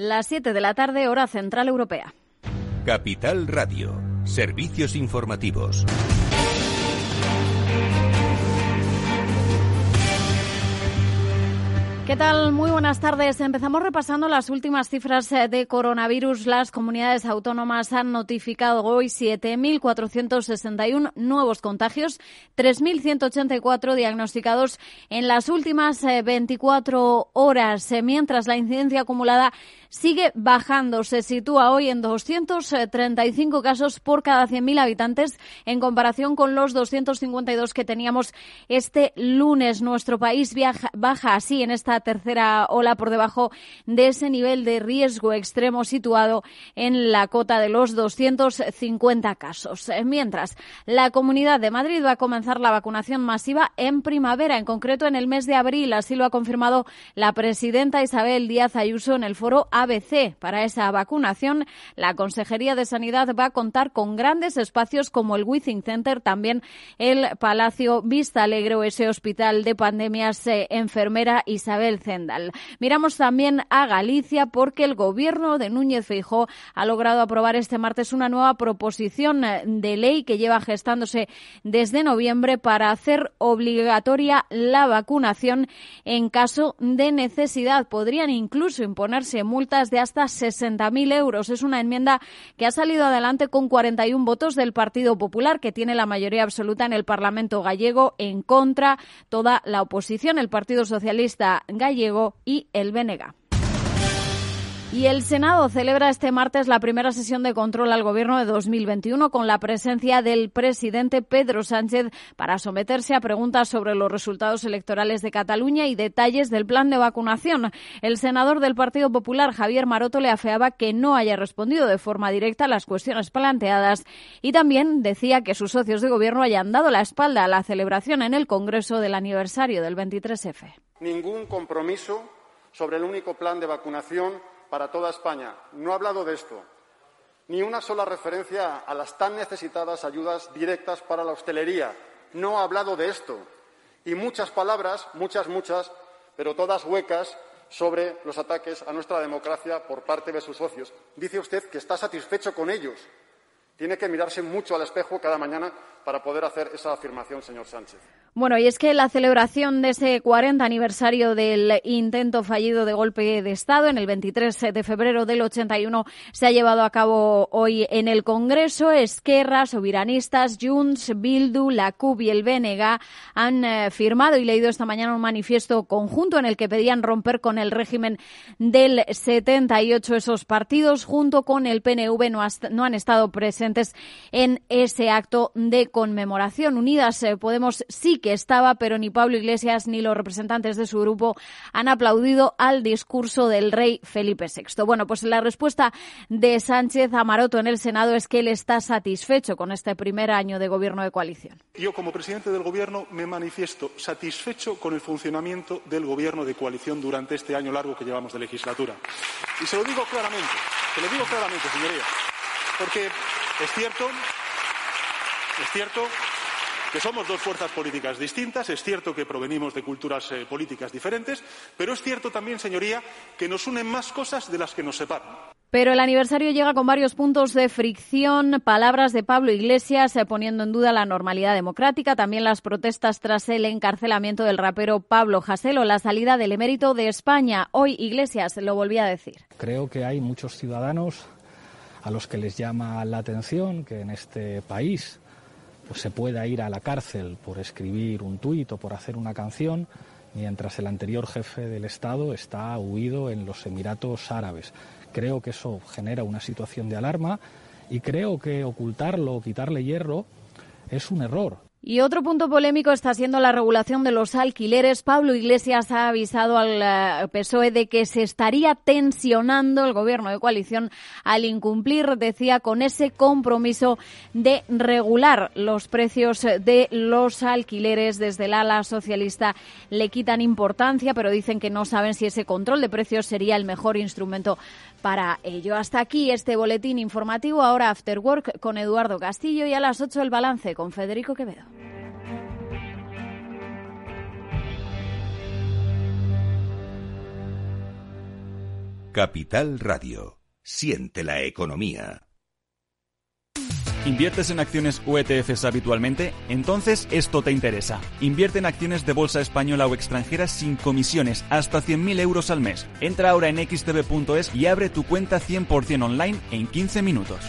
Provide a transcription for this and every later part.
las 7 de la tarde, hora central europea. Capital Radio, servicios informativos. ¿Qué tal? Muy buenas tardes. Empezamos repasando las últimas cifras eh, de coronavirus. Las comunidades autónomas han notificado hoy 7.461 nuevos contagios, 3.184 diagnosticados en las últimas 24 eh, horas, eh, mientras la incidencia acumulada sigue bajando. Se sitúa hoy en 235 casos por cada 100.000 habitantes en comparación con los 252 que teníamos este lunes. Nuestro país baja así en esta tercera ola por debajo de ese nivel de riesgo extremo situado en la cota de los 250 casos. Eh, mientras, la Comunidad de Madrid va a comenzar la vacunación masiva en primavera, en concreto en el mes de abril. Así lo ha confirmado la presidenta Isabel Díaz Ayuso en el foro ABC. Para esa vacunación, la Consejería de Sanidad va a contar con grandes espacios como el Withing Center, también el Palacio Vista Alegre o ese hospital de pandemias eh, enfermera Isabel Zendal. Miramos también a Galicia porque el gobierno de Núñez Feijó ha logrado aprobar este martes una nueva proposición de ley que lleva gestándose desde noviembre para hacer obligatoria la vacunación en caso de necesidad. Podrían incluso imponerse multas de hasta 60.000 euros. Es una enmienda que ha salido adelante con 41 votos del Partido Popular, que tiene la mayoría absoluta en el Parlamento gallego, en contra toda la oposición. El Partido Socialista Gallego y el Benega. Y el Senado celebra este martes la primera sesión de control al Gobierno de 2021 con la presencia del presidente Pedro Sánchez para someterse a preguntas sobre los resultados electorales de Cataluña y detalles del plan de vacunación. El senador del Partido Popular, Javier Maroto, le afeaba que no haya respondido de forma directa a las cuestiones planteadas y también decía que sus socios de Gobierno hayan dado la espalda a la celebración en el Congreso del aniversario del 23F. Ningún compromiso sobre el único plan de vacunación para toda España. No ha hablado de esto. Ni una sola referencia a las tan necesitadas ayudas directas para la hostelería. No ha hablado de esto. Y muchas palabras, muchas, muchas, pero todas huecas, sobre los ataques a nuestra democracia por parte de sus socios. Dice usted que está satisfecho con ellos. Tiene que mirarse mucho al espejo cada mañana para poder hacer esa afirmación, señor Sánchez. Bueno, y es que la celebración de ese 40 aniversario del intento fallido de golpe de Estado en el 23 de febrero del 81 se ha llevado a cabo hoy en el Congreso. Esquerra, sobiranistas, Junts, Bildu, la CUP y el BNG han eh, firmado y leído esta mañana un manifiesto conjunto en el que pedían romper con el régimen del 78. Esos partidos, junto con el PNV, no, no han estado presentes en ese acto de conmemoración. Unidas eh, Podemos sí que estaba, pero ni Pablo Iglesias ni los representantes de su grupo han aplaudido al discurso del rey Felipe VI. Bueno, pues la respuesta de Sánchez a Maroto en el Senado es que él está satisfecho con este primer año de gobierno de coalición. Yo, como presidente del Gobierno, me manifiesto satisfecho con el funcionamiento del Gobierno de coalición durante este año largo que llevamos de legislatura. Y se lo digo claramente, se lo digo claramente, señoría, porque es cierto, es cierto que somos dos fuerzas políticas distintas. Es cierto que provenimos de culturas eh, políticas diferentes, pero es cierto también, señoría, que nos unen más cosas de las que nos separan. Pero el aniversario llega con varios puntos de fricción, palabras de Pablo Iglesias eh, poniendo en duda la normalidad democrática, también las protestas tras el encarcelamiento del rapero Pablo Jaselo, la salida del emérito de España. Hoy Iglesias lo volvía a decir. Creo que hay muchos ciudadanos a los que les llama la atención que en este país pues se pueda ir a la cárcel por escribir un tuit o por hacer una canción, mientras el anterior jefe del Estado está huido en los Emiratos Árabes. Creo que eso genera una situación de alarma y creo que ocultarlo o quitarle hierro es un error. Y otro punto polémico está siendo la regulación de los alquileres. Pablo Iglesias ha avisado al eh, PSOE de que se estaría tensionando el gobierno de coalición al incumplir, decía, con ese compromiso de regular los precios de los alquileres. Desde el ala socialista le quitan importancia, pero dicen que no saben si ese control de precios sería el mejor instrumento para ello. Hasta aquí este boletín informativo. Ahora After Work con Eduardo Castillo y a las 8 el balance con Federico Quevedo. Capital Radio. Siente la economía. ¿Inviertes en acciones o ETFs habitualmente? Entonces esto te interesa. Invierte en acciones de bolsa española o extranjera sin comisiones, hasta 100.000 euros al mes. Entra ahora en xtb.es y abre tu cuenta 100% online en 15 minutos.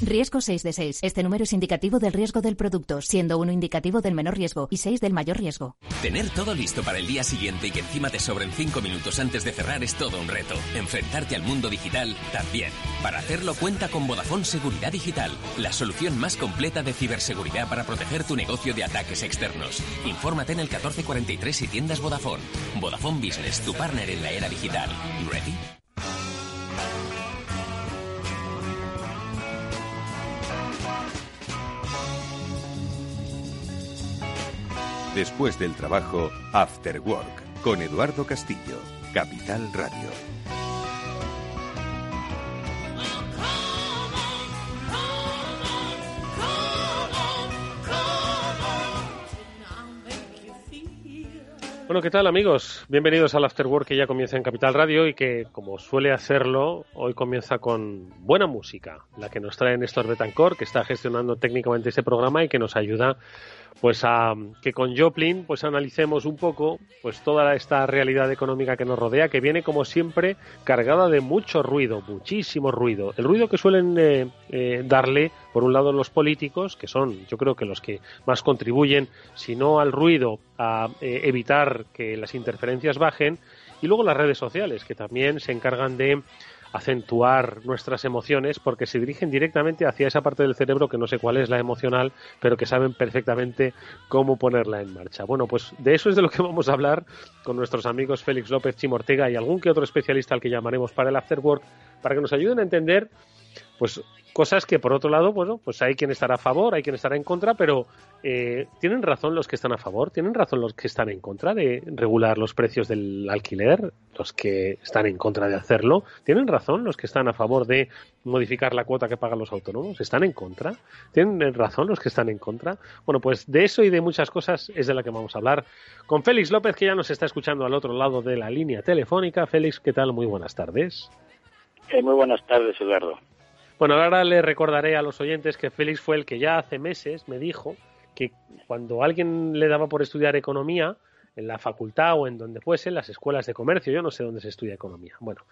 Riesgo 6 de 6. Este número es indicativo del riesgo del producto, siendo uno indicativo del menor riesgo y 6 del mayor riesgo. Tener todo listo para el día siguiente y que encima te sobren 5 minutos antes de cerrar es todo un reto. Enfrentarte al mundo digital también. Para hacerlo cuenta con Vodafone Seguridad Digital, la solución más completa de ciberseguridad para proteger tu negocio de ataques externos. Infórmate en el 1443 y tiendas Vodafone. Vodafone Business, tu partner en la era digital. ¿Ready? Después del trabajo, After Work, con Eduardo Castillo, Capital Radio. Bueno, ¿qué tal amigos? Bienvenidos al After Work que ya comienza en Capital Radio y que, como suele hacerlo, hoy comienza con buena música, la que nos trae Néstor Betancor, que está gestionando técnicamente este programa y que nos ayuda pues a que con Joplin pues analicemos un poco pues toda esta realidad económica que nos rodea que viene como siempre cargada de mucho ruido muchísimo ruido. El ruido que suelen eh, eh, darle por un lado los políticos que son yo creo que los que más contribuyen si no al ruido a eh, evitar que las interferencias bajen y luego las redes sociales que también se encargan de acentuar nuestras emociones porque se dirigen directamente hacia esa parte del cerebro que no sé cuál es la emocional, pero que saben perfectamente cómo ponerla en marcha. Bueno, pues de eso es de lo que vamos a hablar con nuestros amigos Félix López Chimortega y algún que otro especialista al que llamaremos para el Afterwork para que nos ayuden a entender pues cosas que por otro lado, bueno, pues hay quien estará a favor, hay quien estará en contra, pero eh, ¿tienen razón los que están a favor? ¿Tienen razón los que están en contra de regular los precios del alquiler? Los que están en contra de hacerlo. ¿Tienen razón los que están a favor de modificar la cuota que pagan los autónomos? ¿Están en contra? ¿Tienen razón los que están en contra? Bueno, pues de eso y de muchas cosas es de la que vamos a hablar con Félix López, que ya nos está escuchando al otro lado de la línea telefónica. Félix, ¿qué tal? Muy buenas tardes. Eh, muy buenas tardes, Eduardo. Bueno, ahora le recordaré a los oyentes que Félix fue el que ya hace meses me dijo que cuando alguien le daba por estudiar economía, en la facultad o en donde fuese, en las escuelas de comercio, yo no sé dónde se estudia economía. Bueno,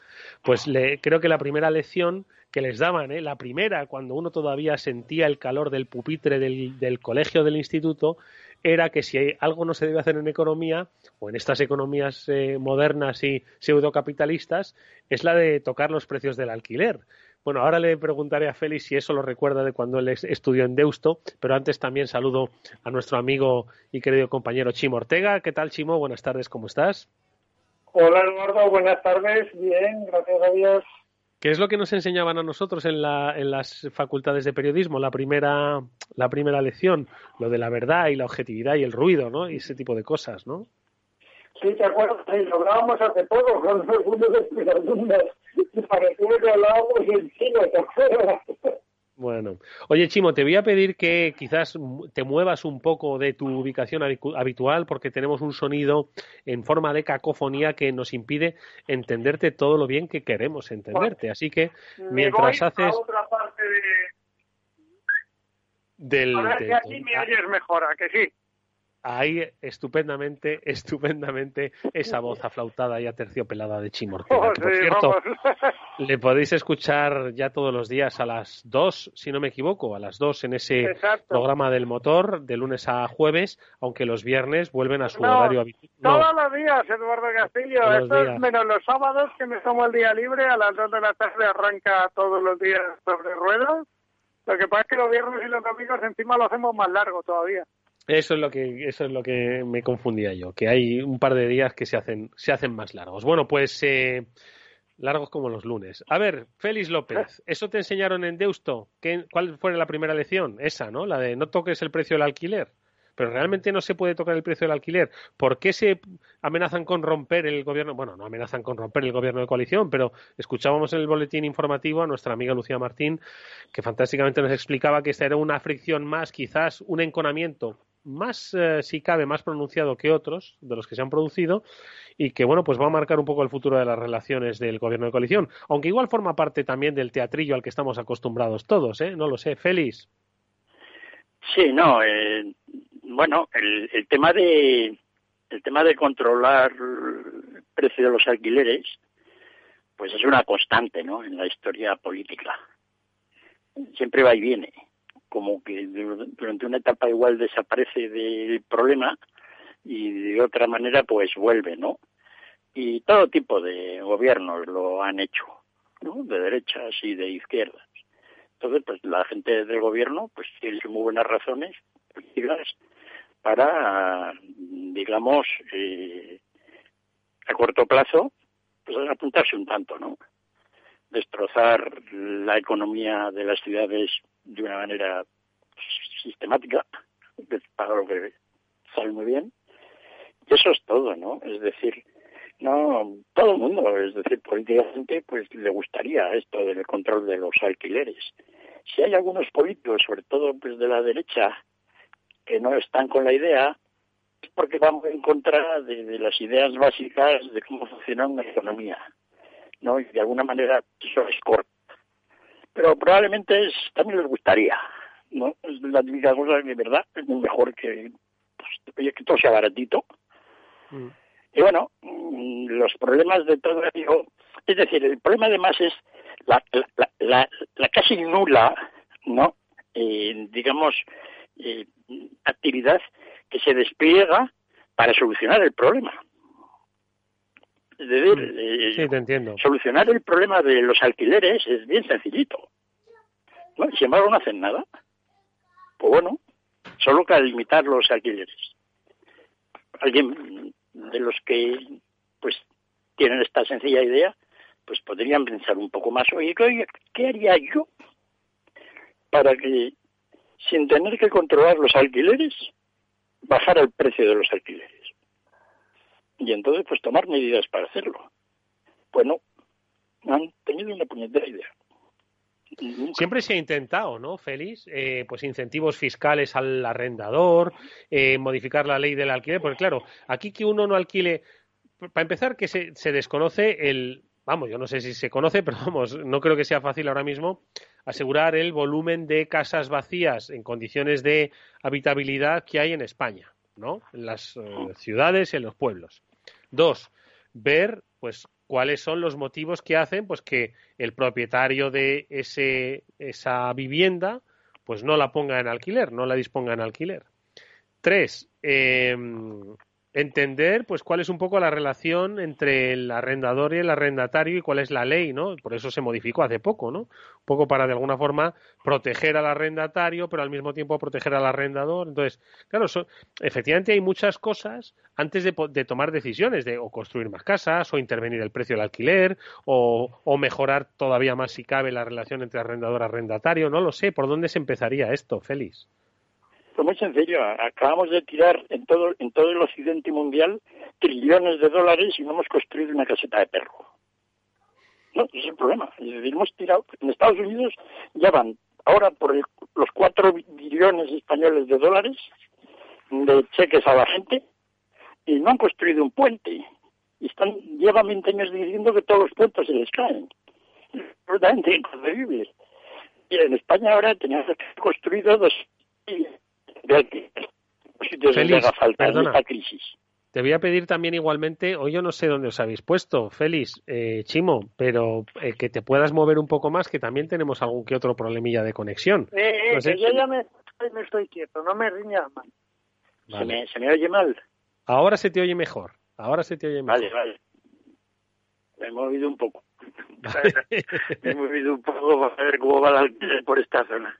pues le, creo que la primera lección que les daban, ¿eh? la primera, cuando uno todavía sentía el calor del pupitre del, del colegio del instituto, era que si algo no se debe hacer en economía o en estas economías eh, modernas y pseudocapitalistas es la de tocar los precios del alquiler. Bueno, ahora le preguntaré a Félix si eso lo recuerda de cuando él estudió en Deusto, pero antes también saludo a nuestro amigo y querido compañero Chimo Ortega. ¿Qué tal, Chimo? Buenas tardes, ¿cómo estás? Hola, Eduardo, buenas tardes. Bien, gracias a Dios. ¿Qué es lo que nos enseñaban a nosotros en, la, en las facultades de periodismo? La primera, la primera lección, lo de la verdad y la objetividad y el ruido, ¿no? Y ese tipo de cosas, ¿no? Sí, te acuerdas, sí, lo hablábamos hace poco con algunos de mis alumnos y parecía que hablábamos en chino, ¿te acuerdas? Bueno, oye Chimo, te voy a pedir que quizás te muevas un poco de tu ubicación habitual porque tenemos un sonido en forma de cacofonía que nos impide entenderte todo lo bien que queremos entenderte. Así que mientras Me voy haces a otra parte de... del A ver de- si así me oyes mejor, ¿a que sí? Ahí estupendamente, estupendamente esa voz aflautada y aterciopelada de Chimo Ortega, que por Sí, cierto vamos. le podéis escuchar ya todos los días a las 2, si no me equivoco, a las 2 en ese Exacto. programa del motor de lunes a jueves, aunque los viernes vuelven a su No, horario habitual. No, Todos los días, Eduardo Castillo. Esto es menos los sábados, que me tomo el día libre. A las 2 de la tarde arranca todos los días sobre ruedas. Lo que pasa es que los viernes y los domingos encima lo hacemos más largo todavía. Eso es lo que eso es lo que me confundía yo, que hay un par de días que se hacen se hacen más largos. Bueno, pues eh, largos como los lunes. A ver, Félix López, ¿eso te enseñaron en Deusto? ¿Qué, ¿Cuál fue la primera lección? Esa, ¿no? La de no toques el precio del alquiler. Pero realmente no se puede tocar el precio del alquiler. ¿Por qué se amenazan con romper el gobierno? Bueno, no amenazan con romper el gobierno de coalición, pero escuchábamos en el boletín informativo a nuestra amiga Lucía Martín, que fantásticamente nos explicaba que esta era una fricción más, quizás un enconamiento más, eh, si cabe, más pronunciado que otros de los que se han producido y que, bueno, pues va a marcar un poco el futuro de las relaciones del gobierno de coalición, aunque igual forma parte también del teatrillo al que estamos acostumbrados todos, ¿eh? No lo sé. Félix. Sí, no, eh, bueno, el, el tema de el tema de controlar el precio de los alquileres, pues es una constante, ¿no? En la historia política. Siempre va y viene. Como que durante una etapa igual desaparece del problema y de otra manera pues vuelve, ¿no? Y todo tipo de gobiernos lo han hecho, ¿no? De derechas y de izquierdas. Entonces, pues la gente del gobierno pues tiene muy buenas razones políticas para, digamos, eh, a corto plazo, pues apuntarse un tanto, ¿no? Destrozar la economía de las ciudades de una manera sistemática, para lo que sale muy bien. Y eso es todo, ¿no? Es decir, no, todo el mundo, es decir, políticamente, pues le gustaría esto del control de los alquileres. Si hay algunos políticos, sobre todo pues de la derecha, que no están con la idea, es porque vamos en contra de, las ideas básicas de cómo funciona una economía, ¿no? Y de alguna manera eso es corto. Pero probablemente es, también les gustaría, ¿no? Es la típica cosa que, verdad, es mejor que, pues, que todo sea baratito. Mm. Y bueno, mm, los problemas de todo ello, es decir, el problema además es la, la, la, casi nula, ¿no? Eh, digamos, eh, actividad que se despliega para solucionar el problema. Es decir, mm. eh, solucionar el problema de los alquileres es bien sencillito. ¿no? Sin embargo, no hacen nada. Pues bueno, solo que limitar los alquileres. Alguien de los que pues tienen esta sencilla idea, pues podrían pensar un poco más, oye, ¿qué haría yo para que sin tener que controlar los alquileres, bajar el precio de los alquileres. Y entonces, pues tomar medidas para hacerlo. Bueno, han tenido una puñetera idea. Siempre se ha intentado, ¿no, Félix? Eh, pues incentivos fiscales al arrendador, eh, modificar la ley del alquiler, porque claro, aquí que uno no alquile, para empezar que se, se desconoce el, vamos, yo no sé si se conoce, pero vamos, no creo que sea fácil ahora mismo asegurar el volumen de casas vacías en condiciones de habitabilidad que hay en España, ¿no? En las eh, ciudades y en los pueblos. Dos, ver, pues, cuáles son los motivos que hacen, pues, que el propietario de ese, esa vivienda, pues, no la ponga en alquiler, no la disponga en alquiler. Tres, eh, entender pues cuál es un poco la relación entre el arrendador y el arrendatario y cuál es la ley, ¿no? Por eso se modificó hace poco, ¿no? Un poco para de alguna forma proteger al arrendatario, pero al mismo tiempo proteger al arrendador. Entonces, claro, efectivamente hay muchas cosas antes de, de, tomar decisiones de o construir más casas o intervenir el precio del alquiler o, o mejorar todavía más si cabe la relación entre arrendador-arrendatario. No lo sé, ¿por dónde se empezaría esto, Félix? Pues muy sencillo, acabamos de tirar en todo, en todo el occidente mundial trillones de dólares y no hemos construido una caseta de perro. No, es el problema. Hemos tirado, en Estados Unidos ya van ahora por los cuatro billones españoles de dólares de cheques a la gente y no han construido un puente. Y están, llevan 20 años diciendo que todos los puentes se les caen. Es absolutamente inconcebible. Y en España ahora teníamos construido dos Félix, perdona, crisis. Te voy a pedir también igualmente, hoy yo no sé dónde os habéis puesto, Félix, eh, Chimo, pero eh, que te puedas mover un poco más, que también tenemos algún que otro problemilla de conexión. Eh, eh yo ya me, estoy quieto, no me riñas mal. ¿Se, me, ¿Se me oye mal? Ahora se te oye mejor, ahora se te oye mejor. Vale, vale. Me he movido un poco. me he movido un poco para ver cómo va la por esta zona.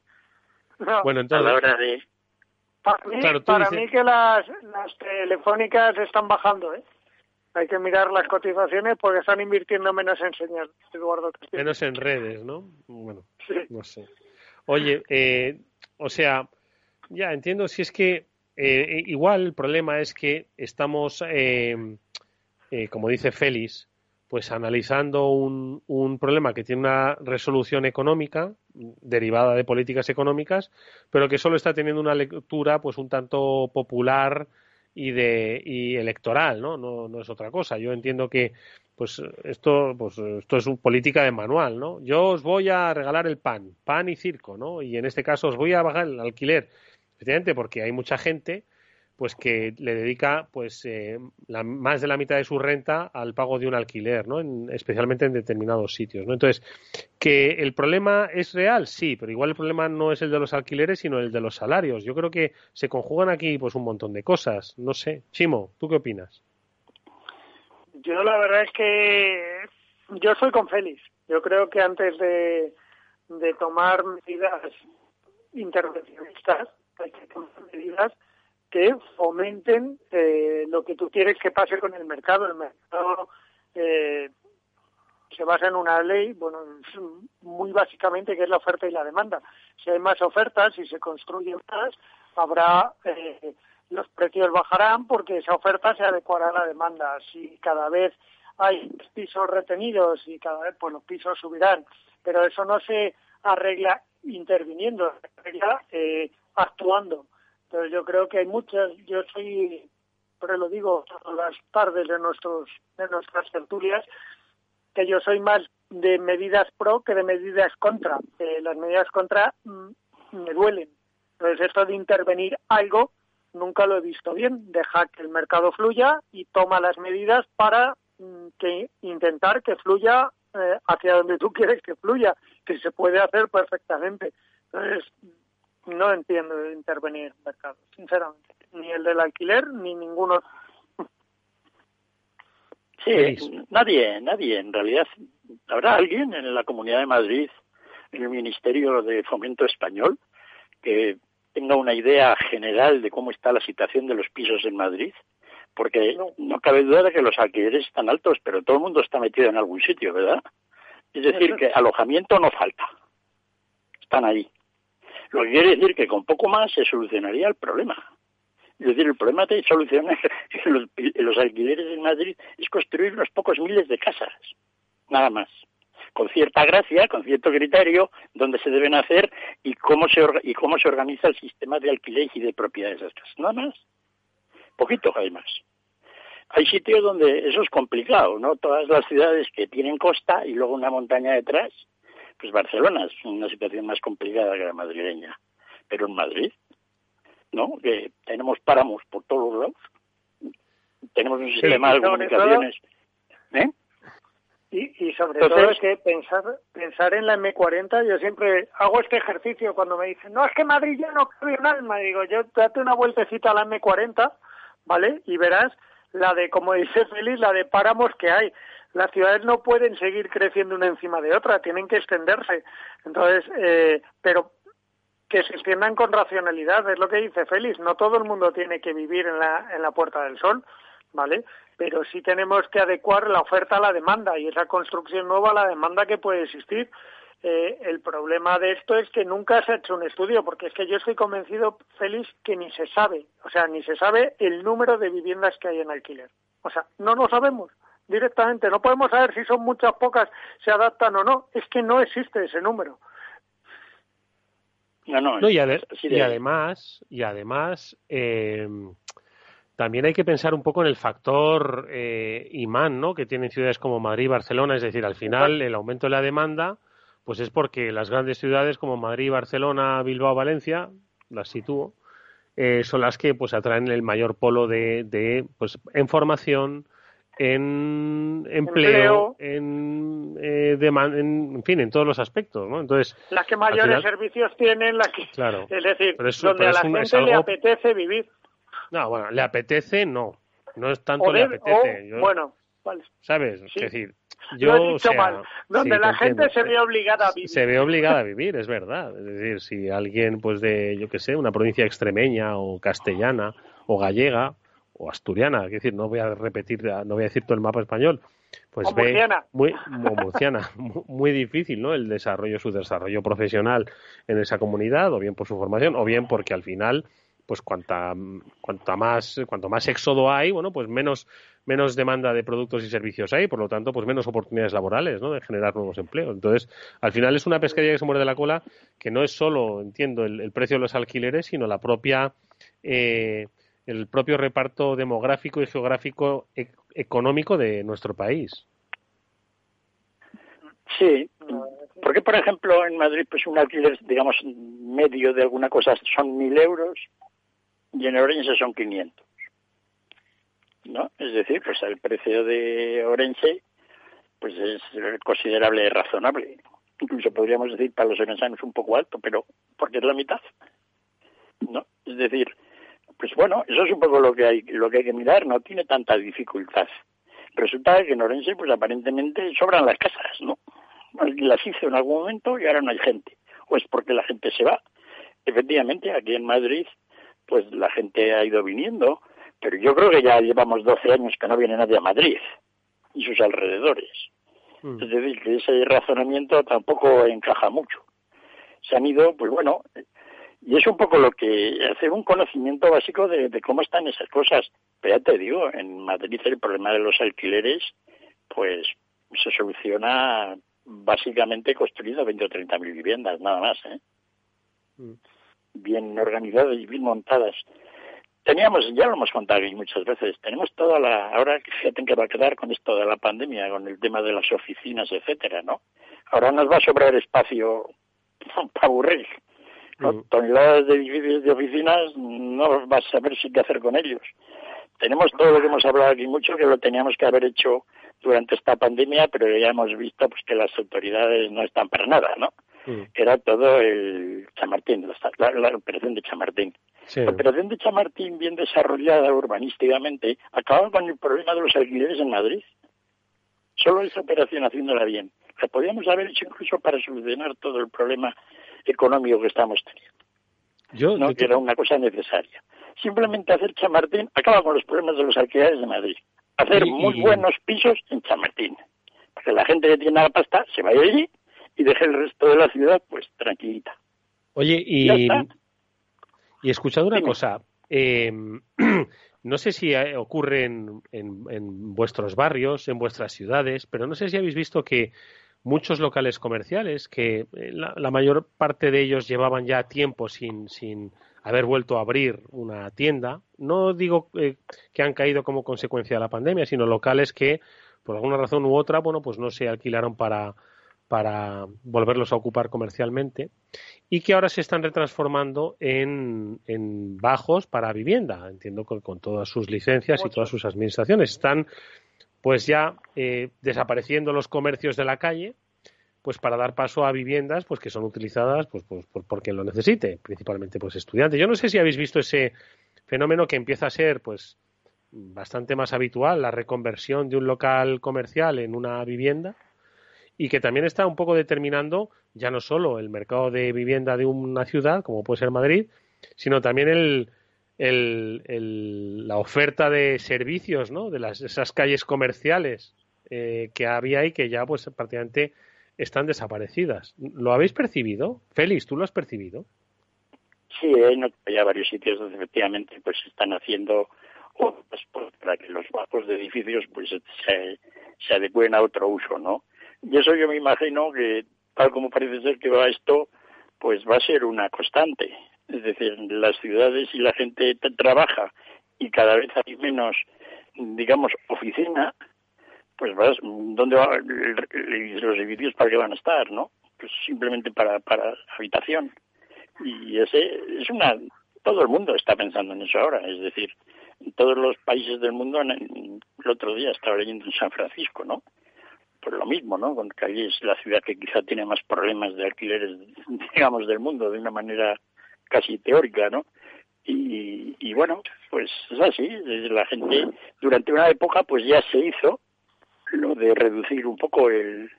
Bueno, entonces... A la hora de para mí, que las, las telefónicas están bajando, ¿eh? Hay que mirar las cotizaciones porque están invirtiendo menos en señal, Eduardo Menos en redes, ¿no? Bueno, no sé. Oye, eh, o sea, ya entiendo si es que eh, igual el problema es que estamos, eh, como dice Félix, pues analizando un, un problema que tiene una resolución económica derivada de políticas económicas, pero que solo está teniendo una lectura pues un tanto popular y de y electoral, ¿no? No, no es otra cosa. Yo entiendo que pues esto pues esto es una política de manual, ¿no? Yo os voy a regalar el pan, pan y circo, ¿no? Y en este caso os voy a bajar el alquiler, efectivamente porque hay mucha gente pues que le dedica pues eh, la, más de la mitad de su renta al pago de un alquiler, ¿no? especialmente en determinados sitios, ¿no? Entonces, que el problema es real, sí, pero igual el problema no es el de los alquileres, sino el de los salarios. Yo creo que se conjugan aquí pues un montón de cosas, no sé. Chimo, ¿tú qué opinas? Yo la verdad es que yo soy con Félix. Yo creo que antes de, de tomar medidas intervencionistas, hay que tomar medidas que fomenten eh, lo que tú quieres que pase con el mercado. El mercado eh, se basa en una ley, bueno, muy básicamente que es la oferta y la demanda. Si hay más ofertas, si se construyen más, habrá eh, los precios bajarán porque esa oferta se adecuará a la demanda. Si cada vez hay pisos retenidos y cada vez pues los pisos subirán, pero eso no se arregla interviniendo, se arregla eh, actuando. Entonces yo creo que hay muchas, yo soy, pero lo digo todas las tardes de nuestros de nuestras tertulias, que yo soy más de medidas pro que de medidas contra. Eh, las medidas contra mm, me duelen. Entonces esto de intervenir algo nunca lo he visto bien. Deja que el mercado fluya y toma las medidas para mm, que intentar que fluya eh, hacia donde tú quieres que fluya, que se puede hacer perfectamente. Entonces, no entiendo de intervenir en el mercado, sinceramente. Ni el del alquiler, ni ninguno. Sí, nadie, nadie. En realidad, habrá alguien en la Comunidad de Madrid, en el Ministerio de Fomento Español, que tenga una idea general de cómo está la situación de los pisos en Madrid, porque no cabe duda de que los alquileres están altos, pero todo el mundo está metido en algún sitio, ¿verdad? Es decir, que alojamiento no falta. Están ahí. Lo que quiere decir que con poco más se solucionaría el problema. Es decir, el problema de solucionar los, los alquileres en Madrid es construir unos pocos miles de casas, nada más con cierta gracia, con cierto criterio, dónde se deben hacer y cómo se, y cómo se organiza el sistema de alquiler y de propiedad de casas. Nada más. Poquito hay más. Hay sitios donde eso es complicado, ¿no? Todas las ciudades que tienen costa y luego una montaña detrás, pues Barcelona es una situación más complicada que la madrileña. Pero en Madrid, ¿no? Que tenemos páramos por todos los lados, tenemos un sistema de comunicaciones. ¿Eh? Y, y sobre todo es que pensar, pensar en la M40, yo siempre hago este ejercicio cuando me dicen, no, es que Madrid ya no cabe un alma. Digo, yo date una vueltecita a la M40, ¿vale? Y verás la de, como dice Félix, la de páramos que hay las ciudades no pueden seguir creciendo una encima de otra, tienen que extenderse. Entonces, eh, pero que se extiendan con racionalidad, es lo que dice Félix, no todo el mundo tiene que vivir en la, en la Puerta del Sol, ¿vale? Pero sí tenemos que adecuar la oferta a la demanda y esa construcción nueva a la demanda que puede existir. Eh, el problema de esto es que nunca se ha hecho un estudio, porque es que yo estoy convencido, Félix, que ni se sabe, o sea, ni se sabe el número de viviendas que hay en alquiler. O sea, no lo sabemos directamente. No podemos saber si son muchas, pocas, se adaptan o no. Es que no existe ese número. No, no, y, además, y además eh, también hay que pensar un poco en el factor eh, imán ¿no? que tienen ciudades como Madrid y Barcelona. Es decir, al final el aumento de la demanda pues es porque las grandes ciudades como Madrid, Barcelona, Bilbao, Valencia, las sitúo, eh, son las que pues atraen el mayor polo de, de pues en formación, en empleo, En, eh, en, fin, en todos los aspectos, ¿no? Entonces, las que mayores servicios tienen, las que, claro, es decir, donde a la gente le apetece vivir. No, bueno, le apetece, no, no es tanto le apetece. bueno, vale. ¿Sabes? Es decir, yo, Donde la gente se ve obligada a vivir. Se ve obligada a vivir, es verdad. Es decir, si alguien, pues de, yo qué sé, una provincia extremeña o castellana o gallega, o asturiana, es decir, no voy a repetir, no voy a decir todo el mapa español, pues ve muy murciana, muy difícil, ¿no? El desarrollo, su desarrollo profesional en esa comunidad, o bien por su formación, o bien porque al final pues cuanta, cuanta más, cuanto más éxodo hay, bueno, pues menos, menos demanda de productos y servicios hay, por lo tanto, pues menos oportunidades laborales, ¿no? De generar nuevos empleos. Entonces, al final es una pesquería que se muerde la cola, que no es solo, entiendo, el, precio de los alquileres, sino la propia, eh, el propio reparto demográfico y geográfico e, económico de nuestro país. Sí, porque por ejemplo en Madrid pues un alquiler, digamos, medio de alguna cosa son mil euros y en Orense son 500. ¿No? Es decir, pues el precio de Orense pues es considerable y razonable. Incluso podríamos decir para los orensanos un poco alto, pero porque es la mitad. ¿No? Es decir, pues bueno, eso es un poco lo que hay lo que hay que mirar, no tiene tanta dificultad. Resulta que en Orense pues aparentemente sobran las casas, ¿no? Las hizo en algún momento y ahora no hay gente. O es porque la gente se va. Efectivamente, aquí en Madrid pues la gente ha ido viniendo, pero yo creo que ya llevamos 12 años que no viene nadie a Madrid y sus alrededores. Mm. Es decir, que ese razonamiento tampoco encaja mucho. Se han ido, pues bueno, y es un poco lo que hacer un conocimiento básico de, cómo están esas cosas. Pero ya te digo, en Madrid el problema de los alquileres, pues se soluciona básicamente construyendo 20 o 30 mil viviendas, nada más. ¿eh? Mm bien organizadas y bien montadas. Teníamos, ya lo hemos contado muchas veces, tenemos toda la, ahora fíjate que va a quedar con esto de la pandemia, con el tema de las oficinas, etcétera, ¿no? Ahora nos va a sobrar espacio para aburrir. Con toneladas de edificios de oficinas, no vas a saber si qué hacer con ellos. Tenemos todo lo que hemos hablado aquí mucho, que lo teníamos que haber hecho durante esta pandemia, pero ya hemos visto pues que las autoridades no están para nada, ¿no? Era todo el Chamartín, la, operación de Chamartín. La operación de Chamartín, bien desarrollada urbanísticamente, acababa con el problema de los alquileres en Madrid. Solo esa operación haciéndola bien. La podíamos haber hecho incluso para solucionar todo el problema económico que estamos teniendo. Yo, no que era una cosa necesaria. Simplemente hacer Chamartín acaba con los problemas de los alquileres de Madrid. Hacer muy buenos pisos en Chamartín. Para que la gente que tiene la pasta se vaya allí y deje el resto de la ciudad pues tranquilita. Oye, y, y escuchado una cosa, em, no sé si eh, ocurre en, en, vuestros barrios, en vuestras ciudades, pero no sé si habéis visto que muchos locales comerciales, que eh, la, mayor parte de ellos llevaban ya tiempo sin, sin haber vuelto a abrir una tienda, no digo eh, que han caído como consecuencia de la pandemia, sino locales que por alguna razón u otra, bueno, pues no se alquilaron para, para volverlos a ocupar comercialmente y que ahora se están retransformando en, bajos para vivienda, entiendo con, con todas sus licencias y todas sus administraciones. Están pues ya eh, desapareciendo los comercios de la calle pues para dar paso a viviendas pues que son utilizadas pues, pues por, por, quien lo necesite, principalmente pues estudiantes. Yo no sé si habéis visto ese fenómeno que empieza a ser pues bastante más habitual, la reconversión de un local comercial en una vivienda y que también está un poco determinando ya no solo el mercado de vivienda de una ciudad, como puede ser Madrid, sino también el, el, la oferta de servicios, ¿no? De las, esas calles comerciales eh, que había ahí que ya pues prácticamente están desaparecidas. ¿Lo habéis percibido? Félix, ¿tú lo has percibido? Sí, hay varios sitios donde efectivamente pues están haciendo pues, para que los bajos de edificios pues se, se adecuen a otro uso, ¿no? Y eso yo me imagino que, tal como parece ser que va esto, pues va a ser una constante. Es decir, las ciudades y la gente trabaja y cada vez hay menos, digamos, oficina, pues vas, ¿dónde van los edificios para qué van a estar, no? Pues simplemente para, para habitación. Y ese es una, todo el mundo está pensando en eso ahora, es decir, todos los países del mundo, el otro día estaba leyendo en San Francisco, ¿no? por lo mismo, ¿no? Con es la ciudad que quizá tiene más problemas de alquileres, digamos, del mundo, de una manera casi teórica, ¿no? Y, bueno, pues es así, la gente durante una época pues ya se hizo lo de reducir un poco el,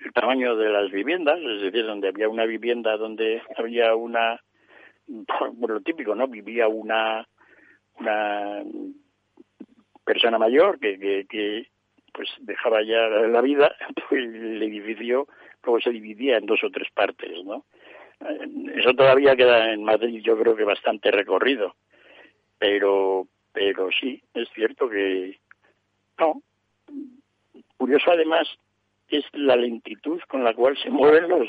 el tamaño de las viviendas, es decir, donde había una vivienda donde había una, por lo típico, ¿no? Vivía una, una persona mayor que, que, que pues dejaba ya la vida, el edificio luego se dividía en dos o tres partes, ¿no? Eso todavía queda en Madrid, yo creo que bastante recorrido. Pero, pero sí, es cierto que no. Curioso además es la lentitud con la cual se mueven los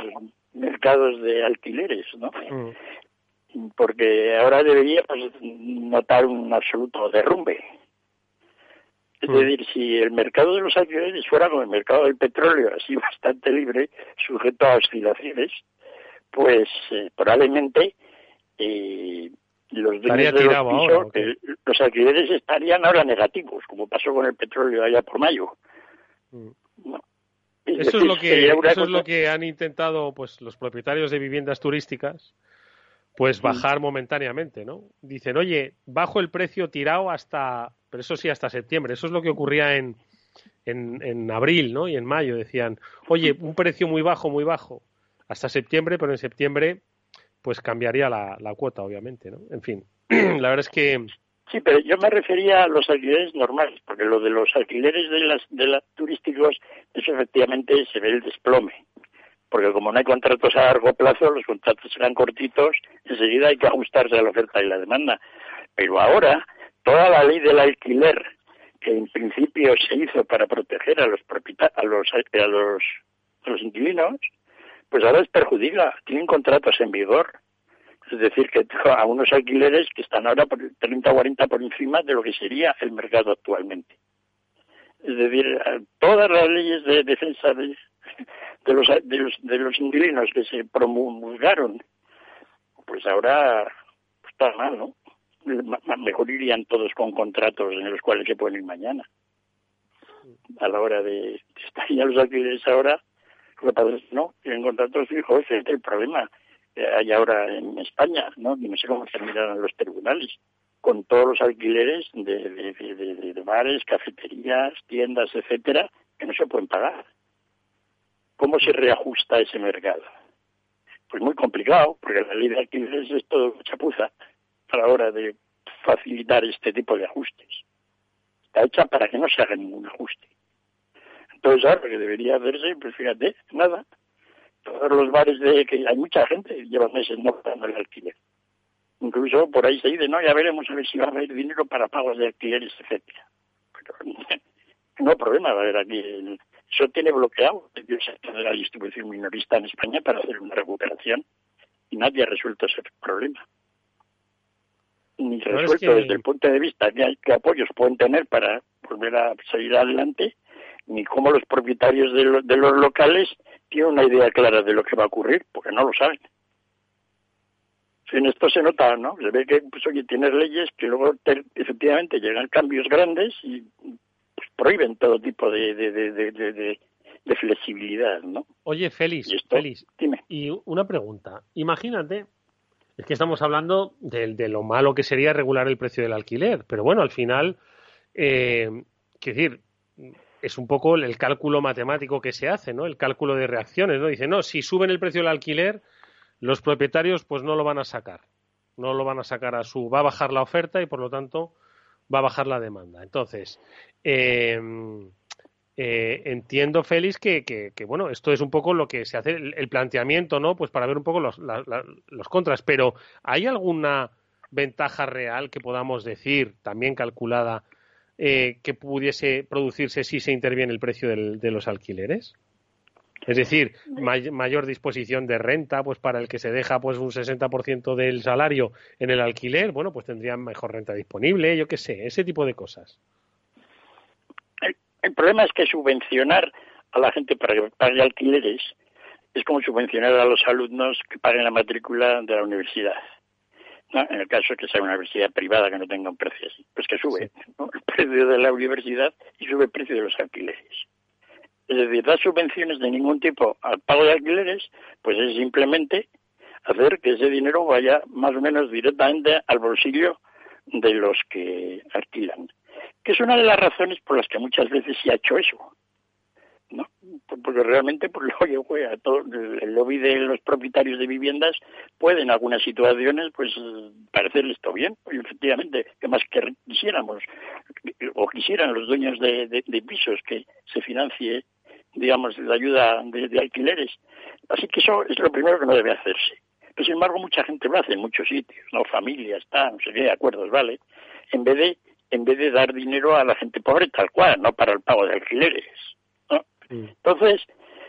mercados de alquileres, ¿no? Mm. Porque ahora deberíamos notar un absoluto derrumbe. Es mm. decir, si el mercado de los alquileres fuera como el mercado del petróleo, así bastante libre, sujeto a oscilaciones, pues eh, probablemente eh, los dueños de los los alquileres estarían ahora negativos, como pasó con el petróleo allá por mayo. Mm. Eso, es lo que, eso es lo que han intentado pues los propietarios de viviendas turísticas pues bajar momentáneamente, ¿no? Dicen, oye, bajo el precio tirado hasta, pero eso sí, hasta septiembre. Eso es lo que ocurría en, en, en abril, ¿no? Y en mayo decían, oye, un precio muy bajo, muy bajo, hasta septiembre, pero en septiembre pues cambiaría la, la cuota, obviamente, ¿no? En fin, la verdad es que... Sí, pero yo me refería a los alquileres normales, porque lo de los alquileres de las, de las turísticos, eso efectivamente se ve el desplome. Porque como no hay contratos a largo plazo, los contratos serán cortitos, enseguida hay que ajustarse a la oferta y la demanda. Pero ahora, toda la ley del alquiler, que en principio se hizo para proteger a los, a los, a los, a los inquilinos, pues ahora es perjudica. Tienen contratos en vigor. Es decir, que a unos alquileres que están ahora por 30 o 40 por encima de lo que sería el mercado actualmente. Es decir, todas las leyes de defensa de, los, de, los, de los inquilinos que se promulgaron, pues ahora está mal, ¿no? Mejor irían todos con contratos en los cuales se pueden ir mañana. A la hora de estar ya los alquileres ahora, lo que no, tienen contratos fijos, ese es el problema que hay ahora en España, ¿no? Y no sé cómo terminarán los tribunales, con todos los alquileres de, bares, cafeterías, tiendas, etcétera, que no se pueden pagar. ¿Cómo se reajusta ese mercado? Pues muy complicado, porque la ley de alquileres es todo chapuza a la hora de facilitar este tipo de ajustes. Está hecha para que no se haga ningún ajuste. Ahora lo que debería hacerse, pues fíjate, nada. Todos los bares de que hay mucha gente llevan meses no pagando el alquiler. Incluso por ahí se dice, no, ya veremos a ver si va a haber dinero para pagos de alquileres, etcétera. Pero no problema, va a haber aquí. Eso tiene bloqueado el sector de la distribución minorista en España para hacer una recuperación y nadie ha resuelto ese problema. Ni resuelto desde el punto de vista de qué apoyos pueden tener para volver a salir adelante, ni cómo los propietarios de, los locales tienen una idea clara de lo que va a ocurrir, porque no lo saben. En esto se nota, ¿no? Se ve que, pues, oye, tienes leyes que luego efectivamente llegan cambios grandes y pues, prohíben todo tipo de, de, flexibilidad, ¿no? Oye, Félix, Félix, dime. y una pregunta. Imagínate, es que estamos hablando de, de, lo malo que sería regular el precio del alquiler, pero bueno, al final, eh, quiero decir, es un poco el cálculo matemático que se hace, ¿no? El cálculo de reacciones, ¿no? Dice, no, si suben el precio del alquiler, los propietarios pues no lo van a sacar. No lo van a sacar a su... Va a bajar la oferta y por lo tanto va a bajar la demanda. Entonces, eh, eh, entiendo, Félix, que, que, bueno, esto es un poco lo que se hace, el, planteamiento, ¿no? Pues para ver un poco los, los contras. Pero, ¿hay alguna ventaja real que podamos decir, también calculada, eh, que pudiese producirse si se interviene el precio de los alquileres? Es decir, mayor disposición de renta, pues para el que se deja pues un 60% del salario en el alquiler, bueno, pues tendrían mejor renta disponible, yo qué sé, ese tipo de cosas. El, problema es que subvencionar a la gente para que pague alquileres es como subvencionar a los alumnos que paguen la matrícula de la universidad. En el caso de que sea una universidad privada que no tenga un precio así, pues que sube el precio de la universidad y sube el precio de los alquileres. Es decir, dar subvenciones de ningún tipo al pago de alquileres, pues es simplemente hacer que ese dinero vaya más o menos directamente al bolsillo de los que alquilan. Que es una de las razones por las que muchas veces se ha hecho eso. Porque realmente, pues, oye, a todo, el lobby de los propietarios de viviendas puede en algunas situaciones, pues, parecerles todo bien. Y efectivamente, que más que quisiéramos, o quisieran los dueños de, pisos que se financie, digamos, la ayuda de, alquileres. Así que eso es lo primero que no debe hacerse. Pero sin embargo, mucha gente lo hace en muchos sitios, ¿no? Familias, está, no sé qué, acuerdos, ¿vale? En vez de en vez de dar dinero a la gente pobre tal cual, no para el pago de alquileres. Entonces,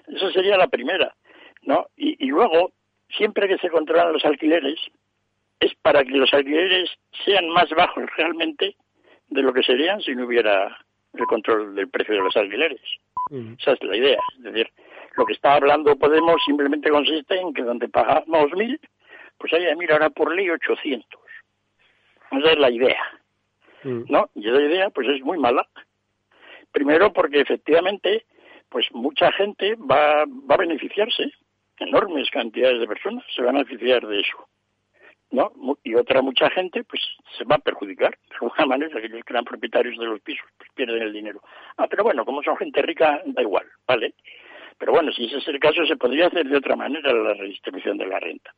eso sería la primera, ¿no? Y, y luego, siempre que se controlan los alquileres, es para que los alquileres sean más bajos realmente de lo que serían si no hubiera el control del precio de los alquileres. Esa es la idea. Es decir, lo que está hablando Podemos simplemente consiste en que donde pagamos mil, pues haya, mira, ahora por ley 800. Esa es la idea. ¿No? Y esa idea, pues es muy mala. Primero porque efectivamente, pues mucha gente va, va a beneficiarse. Enormes cantidades de personas se van a beneficiar de eso. ¿no? Y otra mucha gente, pues se va a perjudicar. De alguna manera, aquellos que eran propietarios de los pisos, pues pierden el dinero. Ah, pero bueno, como son gente rica, da igual, ¿vale? Pero bueno, si ese es el caso, se podría hacer de otra manera la redistribución de la renta.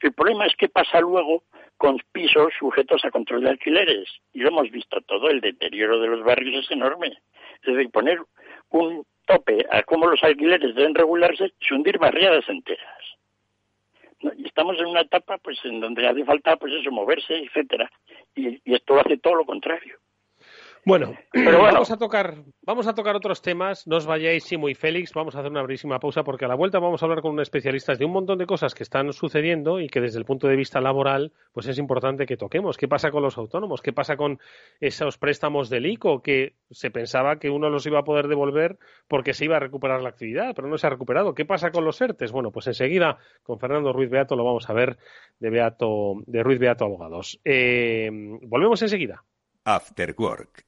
El problema es qué pasa luego con pisos sujetos a control de alquileres. Y lo hemos visto todo, el deterioro de los barrios es enorme. Es decir, poner un tope a cómo los alquileres deben regularse es hundir barriadas enteras. Y estamos en una etapa pues en donde hace falta pues eso moverse etcétera. Y, y esto hace todo lo contrario bueno, Pero vamos a tocar, vamos a tocar otros temas. No os vayáis, Simo y Félix. Vamos a hacer una brevísima pausa porque a la vuelta vamos a hablar con un especialista de un montón de cosas que están sucediendo y que desde el punto de vista laboral, pues es importante que toquemos. ¿Qué pasa con los autónomos? ¿Qué pasa con esos préstamos del ICO que se pensaba que uno los iba a poder devolver porque se iba a recuperar la actividad, pero no se ha recuperado? ¿Qué pasa con los ERTES? Bueno, pues enseguida con Fernando Ruiz Beato lo vamos a ver de Beato, de Ruiz Beato Abogados. Eh, volvemos enseguida. After Work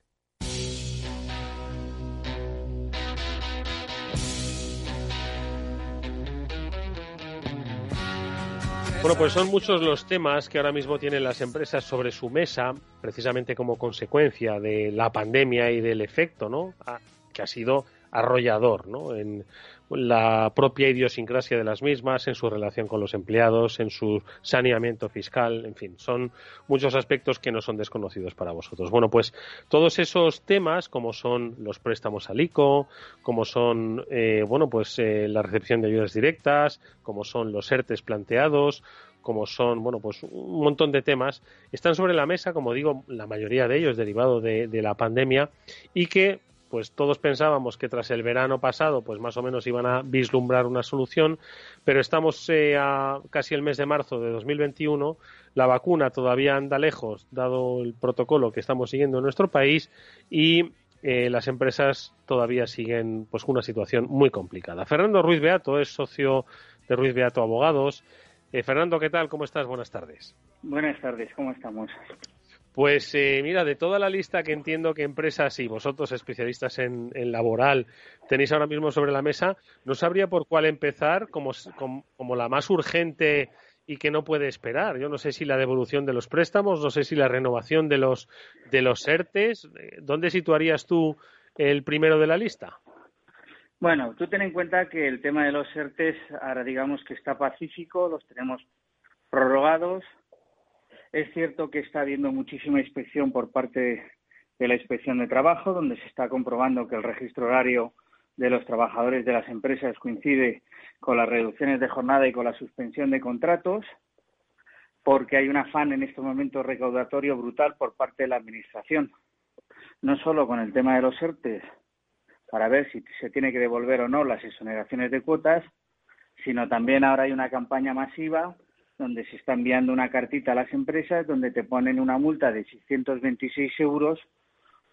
Bueno, pues son muchos los temas que ahora mismo tienen las empresas sobre su mesa, precisamente como consecuencia de la pandemia y del efecto, ¿no? que ha sido arrollador, ¿no? En la propia idiosincrasia de las mismas, en su relación con los empleados, en su saneamiento fiscal, en fin, son muchos aspectos que no son desconocidos para vosotros. Bueno, pues todos esos temas, como son los préstamos al ICO, como son, eh, bueno, pues eh, la recepción de ayudas directas, como son los ERTES planteados, como son, bueno, pues un montón de temas, están sobre la mesa, como digo, la mayoría de ellos derivado de, de la pandemia y que pues todos pensábamos que tras el verano pasado, pues más o menos iban a vislumbrar una solución, pero estamos eh, a casi el mes de marzo de 2021, la vacuna todavía anda lejos, dado el protocolo que estamos siguiendo en nuestro país, y eh, las empresas todavía siguen pues una situación muy complicada. Fernando Ruiz Beato es socio de Ruiz Beato Abogados. Eh, Fernando, ¿qué tal? ¿Cómo estás? Buenas tardes. Buenas tardes, ¿cómo estamos? Pues eh, mira, de toda la lista que entiendo que empresas y vosotros especialistas en, laboral tenéis ahora mismo sobre la mesa, no sabría por cuál empezar como, la más urgente y que no puede esperar. Yo no sé si la devolución de los préstamos, no sé si la renovación de los de los ERTES. Eh, ¿Dónde situarías tú el primero de la lista? Bueno, tú ten en cuenta que el tema de los ERTES ahora digamos que está pacífico, los tenemos prorrogados, es cierto que está habiendo muchísima inspección por parte de la Inspección de Trabajo, donde se está comprobando que el registro horario de los trabajadores de las empresas coincide con las reducciones de jornada y con la suspensión de contratos, porque hay un afán en este momento recaudatorio brutal por parte de la Administración, no solo con el tema de los ERTES, para ver si se tiene que devolver o no las exoneraciones de cuotas, sino también ahora hay una campaña masiva donde se está enviando una cartita a las empresas donde te ponen una multa de 626 euros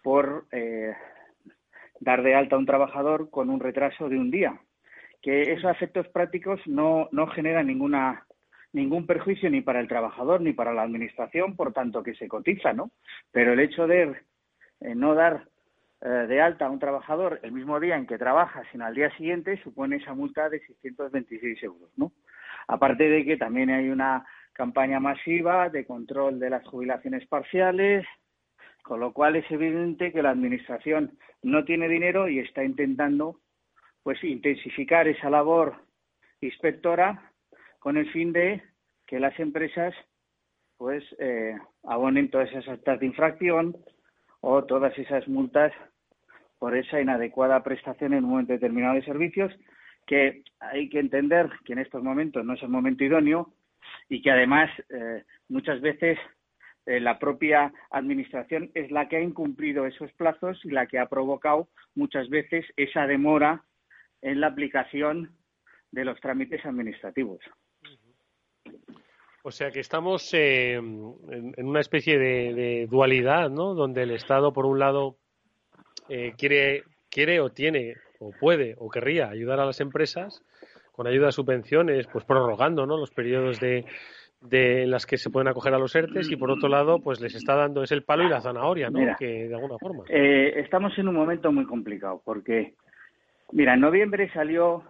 por eh, dar de alta a un trabajador con un retraso de un día. Que esos efectos prácticos no, no generan ninguna ningún perjuicio ni para el trabajador ni para la administración, por tanto que se cotiza, ¿no? Pero el hecho de eh, no dar eh, de alta a un trabajador el mismo día en que trabaja, sino al día siguiente, supone esa multa de 626 euros, ¿no? Aparte de que también hay una campaña masiva de control de las jubilaciones parciales, con lo cual es evidente que la Administración no tiene dinero y está intentando pues intensificar esa labor inspectora con el fin de que las empresas pues eh, abonen todas esas actas de infracción o todas esas multas por esa inadecuada prestación en un momento determinado de servicios que hay que entender que en estos momentos no es el momento idóneo y que además eh, muchas veces eh, la propia administración es la que ha incumplido esos plazos y la que ha provocado muchas veces esa demora en la aplicación de los trámites administrativos. O sea que estamos eh, en, una especie de, dualidad, ¿no? Donde el Estado, por un lado, quiere, quiere o tiene o puede o querría ayudar a las empresas con ayuda a subvenciones, pues prorrogando ¿no? los periodos de, de las que se pueden acoger a los ERTES y por otro lado pues les está dando es el palo y la zanahoria, ¿no? que de alguna forma. Eh, estamos en un momento muy complicado porque, mira, en noviembre salió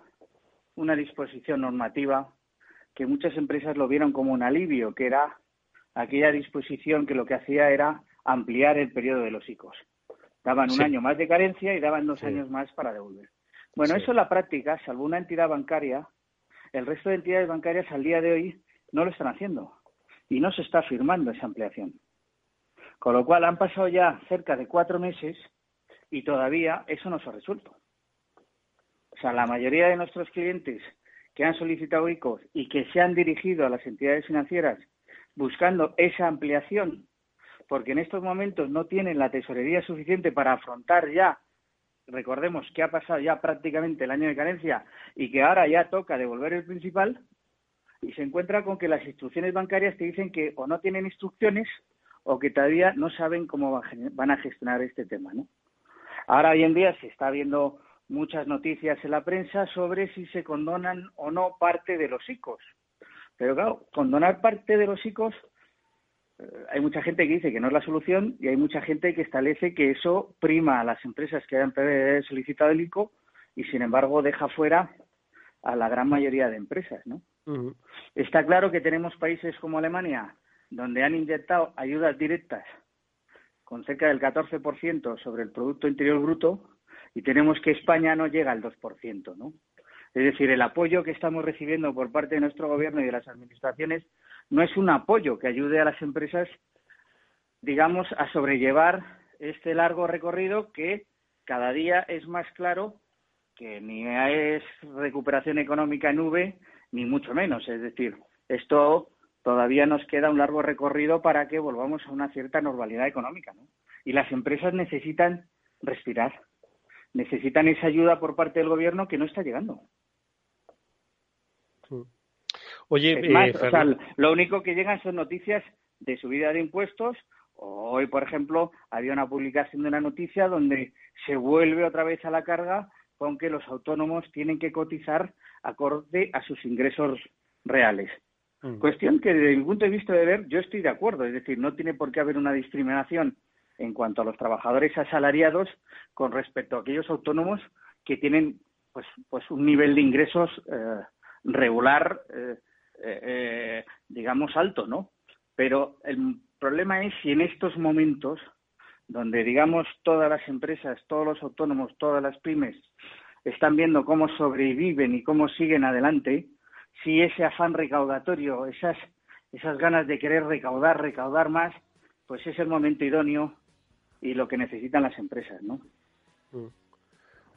una disposición normativa que muchas empresas lo vieron como un alivio, que era aquella disposición que lo que hacía era ampliar el periodo de los ICOs. Daban un año más de carencia y daban dos años más para devolver. Bueno, eso en la práctica, salvo una entidad bancaria, el resto de entidades bancarias al día de hoy no lo están haciendo y no se está firmando esa ampliación. Con lo cual han pasado ya cerca de cuatro meses y todavía eso no se ha resuelto. O sea, la mayoría de nuestros clientes que han solicitado ICOs y que se han dirigido a las entidades financieras buscando esa ampliación porque en estos momentos no tienen la tesorería suficiente para afrontar ya, recordemos que ha pasado ya prácticamente el año de carencia y que ahora ya toca devolver el principal, y se encuentra con que las instrucciones bancarias te dicen que o no tienen instrucciones o que todavía no saben cómo van a gestionar este tema, ¿no? Ahora hoy en día se está viendo muchas noticias en la prensa sobre si se condonan o no parte de los ICOs. Pero claro, condonar parte de los ICOs hay mucha gente que dice que no es la solución y hay mucha gente que establece que eso prima a las empresas que hayan solicitado el ICO y sin embargo deja fuera a la gran mayoría de empresas, ¿no? Está claro que tenemos países como Alemania donde han inyectado ayudas directas con cerca del 14% sobre el Producto Interior Bruto y tenemos que España no llega al 2%, ¿no? Es decir, el apoyo que estamos recibiendo por parte de nuestro gobierno y de las administraciones no es un apoyo que ayude a las empresas, digamos, a sobrellevar este largo recorrido que cada día es más claro que ni es recuperación económica en V, ni mucho menos. Es decir, esto todavía nos queda un largo recorrido para que volvamos a una cierta normalidad económica. ¿no? Y las empresas necesitan respirar, necesitan esa ayuda por parte del gobierno que no está llegando. Oye, eh, lo único que llegan son noticias de subida de impuestos. Hoy, por ejemplo, había una publicación de una noticia donde se vuelve otra vez a la carga con que los autónomos tienen que cotizar acorde a sus ingresos reales. Mm. Cuestión que desde mi punto de vista de ver yo estoy de acuerdo, es decir, no tiene por qué haber una discriminación en cuanto a los trabajadores asalariados con respecto a aquellos autónomos que tienen pues, pues un nivel de ingresos eh, regular eh, eh, eh, digamos, alto, ¿no? Pero el problema es si en estos momentos, donde, digamos, todas las empresas, todos los autónomos, todas las pymes están viendo cómo sobreviven y cómo siguen adelante, si ese afán recaudatorio, esas, esas ganas de querer recaudar, recaudar más, pues es el momento idóneo y lo que necesitan las empresas, ¿no? Mm.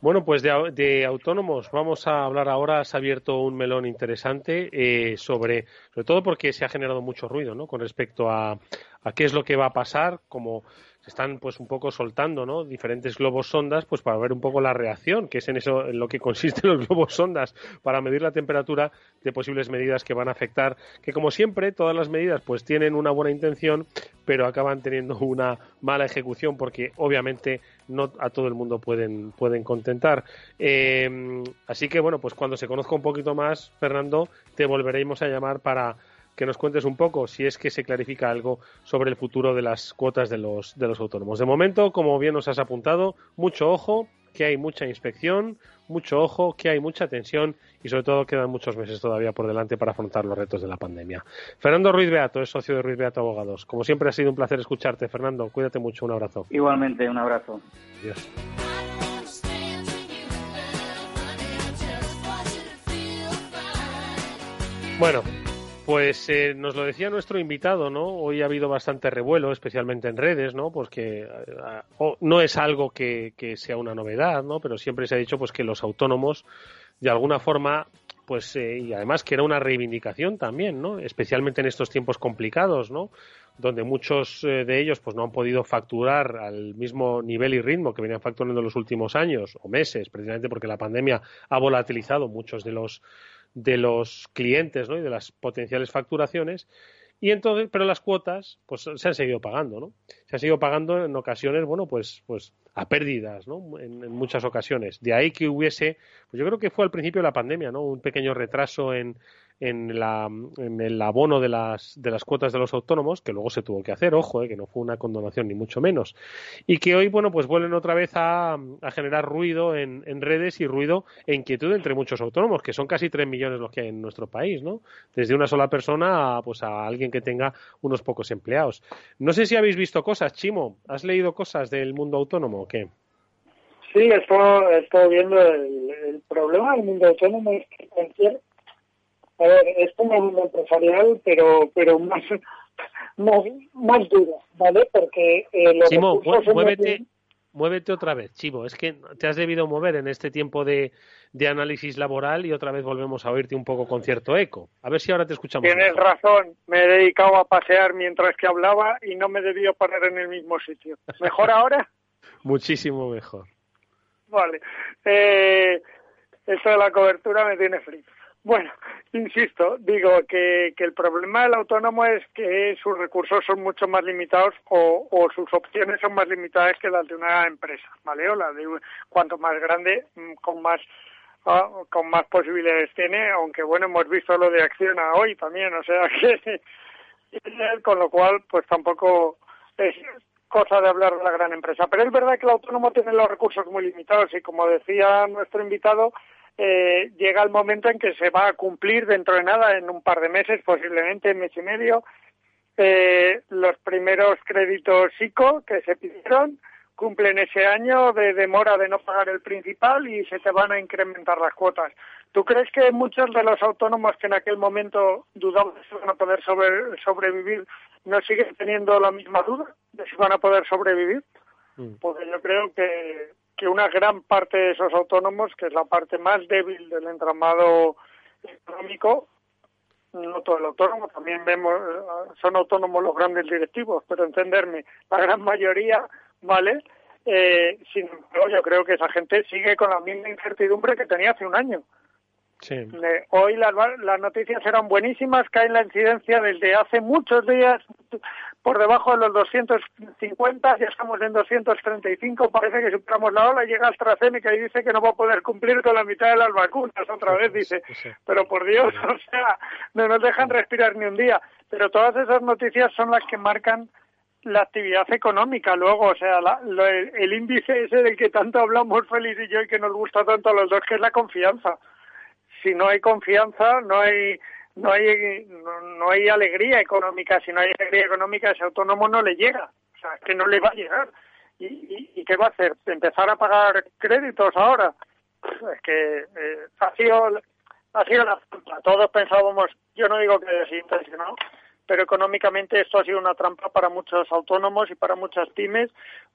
Bueno, pues de, autónomos vamos a hablar ahora. Se ha abierto un melón interesante eh, sobre, sobre todo porque se ha generado mucho ruido, ¿no? Con respecto a, a qué es lo que va a pasar, como se están pues un poco soltando ¿no? diferentes globos sondas pues para ver un poco la reacción que es en eso en lo que consisten los globos sondas para medir la temperatura de posibles medidas que van a afectar que como siempre todas las medidas pues tienen una buena intención pero acaban teniendo una mala ejecución porque obviamente no a todo el mundo pueden pueden contentar eh, así que bueno pues cuando se conozca un poquito más Fernando te volveremos a llamar para que nos cuentes un poco si es que se clarifica algo sobre el futuro de las cuotas de los, de los autónomos. De momento, como bien nos has apuntado, mucho ojo, que hay mucha inspección, mucho ojo, que hay mucha tensión y sobre todo quedan muchos meses todavía por delante para afrontar los retos de la pandemia. Fernando Ruiz Beato es socio de Ruiz Beato Abogados. Como siempre ha sido un placer escucharte, Fernando. Cuídate mucho, un abrazo. Igualmente, un abrazo. Adiós. Bueno, pues eh, nos lo decía nuestro invitado, ¿no? Hoy ha habido bastante revuelo, especialmente en redes, ¿no? Pues que eh, no es algo que, sea una novedad, ¿no? Pero siempre se ha dicho pues que los autónomos, de alguna forma, pues eh, y además que era una reivindicación también, ¿no? Especialmente en estos tiempos complicados, ¿no? Donde muchos de ellos pues no han podido facturar al mismo nivel y ritmo que venían facturando en los últimos años o meses, precisamente porque la pandemia ha volatilizado muchos de los de los clientes ¿no? y de las potenciales facturaciones. Y entonces, pero las cuotas, pues se han seguido pagando, ¿no? Se han seguido pagando en ocasiones, bueno, pues, pues a pérdidas, ¿no? En, muchas ocasiones. De ahí que hubiese, pues yo creo que fue al principio de la pandemia, ¿no? Un pequeño retraso en, en, la, en el abono de las, de las cuotas de los autónomos, que luego se tuvo que hacer, ojo, eh, que no fue una condonación ni mucho menos, y que hoy, bueno, pues vuelven otra vez a, generar ruido en, redes y ruido e inquietud entre muchos autónomos, que son casi tres millones los que hay en nuestro país, ¿no? Desde una sola persona a, pues a alguien que tenga unos pocos empleados. No sé si habéis visto cosas, Chimo, ¿has leído cosas del mundo autónomo o qué? Sí, estoy, estoy viendo el, el problema del mundo autónomo es que cualquier a ver, es como un empresarial, pero pero más más, más duro, ¿vale? Porque eh, los Chimo, muévete, muévete otra vez, Chivo. Es que te has debido mover en este tiempo de, de, análisis laboral y otra vez volvemos a oírte un poco con cierto eco. A ver si ahora te escuchamos. Tienes razón, me he dedicado a pasear mientras que hablaba y no me he debido parar en el mismo sitio. ¿Mejor ahora? Muchísimo mejor. Vale. Eh, esto de la cobertura me tiene frío. Bueno, insisto, digo que, que, el problema del autónomo es que sus recursos son mucho más limitados o, o, sus opciones son más limitadas que las de una empresa, ¿vale? O la de cuanto más grande, mm, con más uh, con más posibilidades tiene, aunque bueno, hemos visto lo de Acciona hoy también, o sea que con lo cual pues tampoco es cosa de hablar de la gran empresa. Pero es verdad que el autónomo tiene los recursos muy limitados y como decía nuestro invitado, eh, llega el momento en que se va a cumplir dentro de nada, en un par de meses, posiblemente en mes y medio, eh, los primeros créditos ICO que se pidieron cumplen ese año de demora de no pagar el principal y se te van a incrementar las cuotas. ¿Tú crees que muchos de los autónomos que en aquel momento dudaban si van a poder sobre, sobrevivir no siguen teniendo la misma duda de si van a poder sobrevivir? Mm. Porque yo creo que que una gran parte de esos autónomos, que es la parte más débil del entramado económico, no todo el autónomo, también vemos, eh, son autónomos los grandes directivos, pero entenderme, la gran mayoría, ¿vale? Eh, sin embargo, yo creo que esa gente sigue con la misma incertidumbre que tenía hace un año. Sí. hoy las, las noticias eran buenísimas, cae la incidencia desde hace muchos días por debajo de los 250, ya estamos en 235, parece que superamos la ola, llega AstraZeneca y dice que no va a poder cumplir con la mitad de las vacunas, otra vez dice, pero por Dios, o sea, no nos dejan respirar ni un día, pero todas esas noticias son las que marcan la actividad económica luego, o sea, la, lo, el, el, índice ese del que tanto hablamos Félix y yo y que nos gusta tanto a los dos, que es la confianza. Si no hay confianza, no hay no hay no, hay alegría económica. Si no hay alegría económica, ese autónomo no le llega. O sea, es que no le va a llegar. ¿Y, y, qué va a hacer? ¿Empezar a pagar créditos ahora? Es que eh, ha sido ha sido la trampa. Todos pensábamos, yo no digo que desintencionado, pero económicamente esto ha sido una trampa para muchos autónomos y para muchas pymes,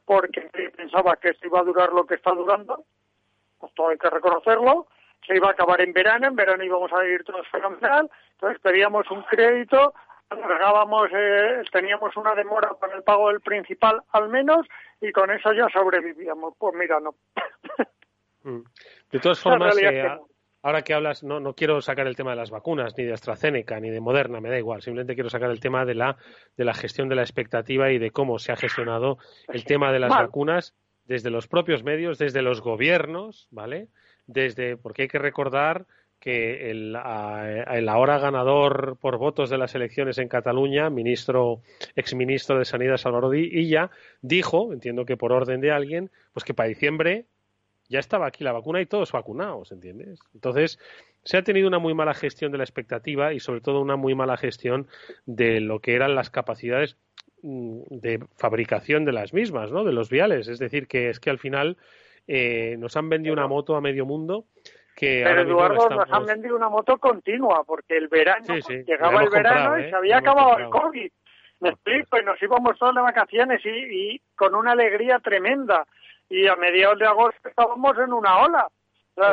porque pensaba que esto iba a durar lo que está durando, pues todo hay que reconocerlo, se iba a acabar en verano, en verano íbamos a vivir todos fenomenal, entonces pedíamos un crédito alargábamos, eh, teníamos una demora para el pago del principal al menos y con eso ya sobrevivíamos. Pues mira, no. Mm. De todas formas, eh, ahora que hablas, no, no quiero sacar el tema de las vacunas, ni de AstraZeneca, ni de Moderna, me da igual. Simplemente quiero sacar el tema de la, de la gestión de la expectativa y de cómo se ha gestionado el tema de las vacunas desde los propios medios, desde los gobiernos, ¿vale? Desde, porque hay que recordar que el, el, ahora ganador por votos de las elecciones en Cataluña, ministro, exministro de Sanidad Salvador Illa, dijo, entiendo que por orden de alguien, pues que para diciembre ya estaba aquí la vacuna y todos vacunados, ¿entiendes? Entonces, se ha tenido una muy mala gestión de la expectativa y sobre todo una muy mala gestión de lo que eran las capacidades mm, de fabricación de las mismas, ¿no? De los viales. Es decir, que es que al final eh, nos han vendido una moto a medio mundo que Pero Eduardo, nos han vendido una moto continua, porque el verano, llegaba el verano y ¿eh? se había acabado el COVID. Me explico, y nos íbamos todos de vacaciones y, y con una alegría tremenda y a mediados de agosto estábamos en una ola,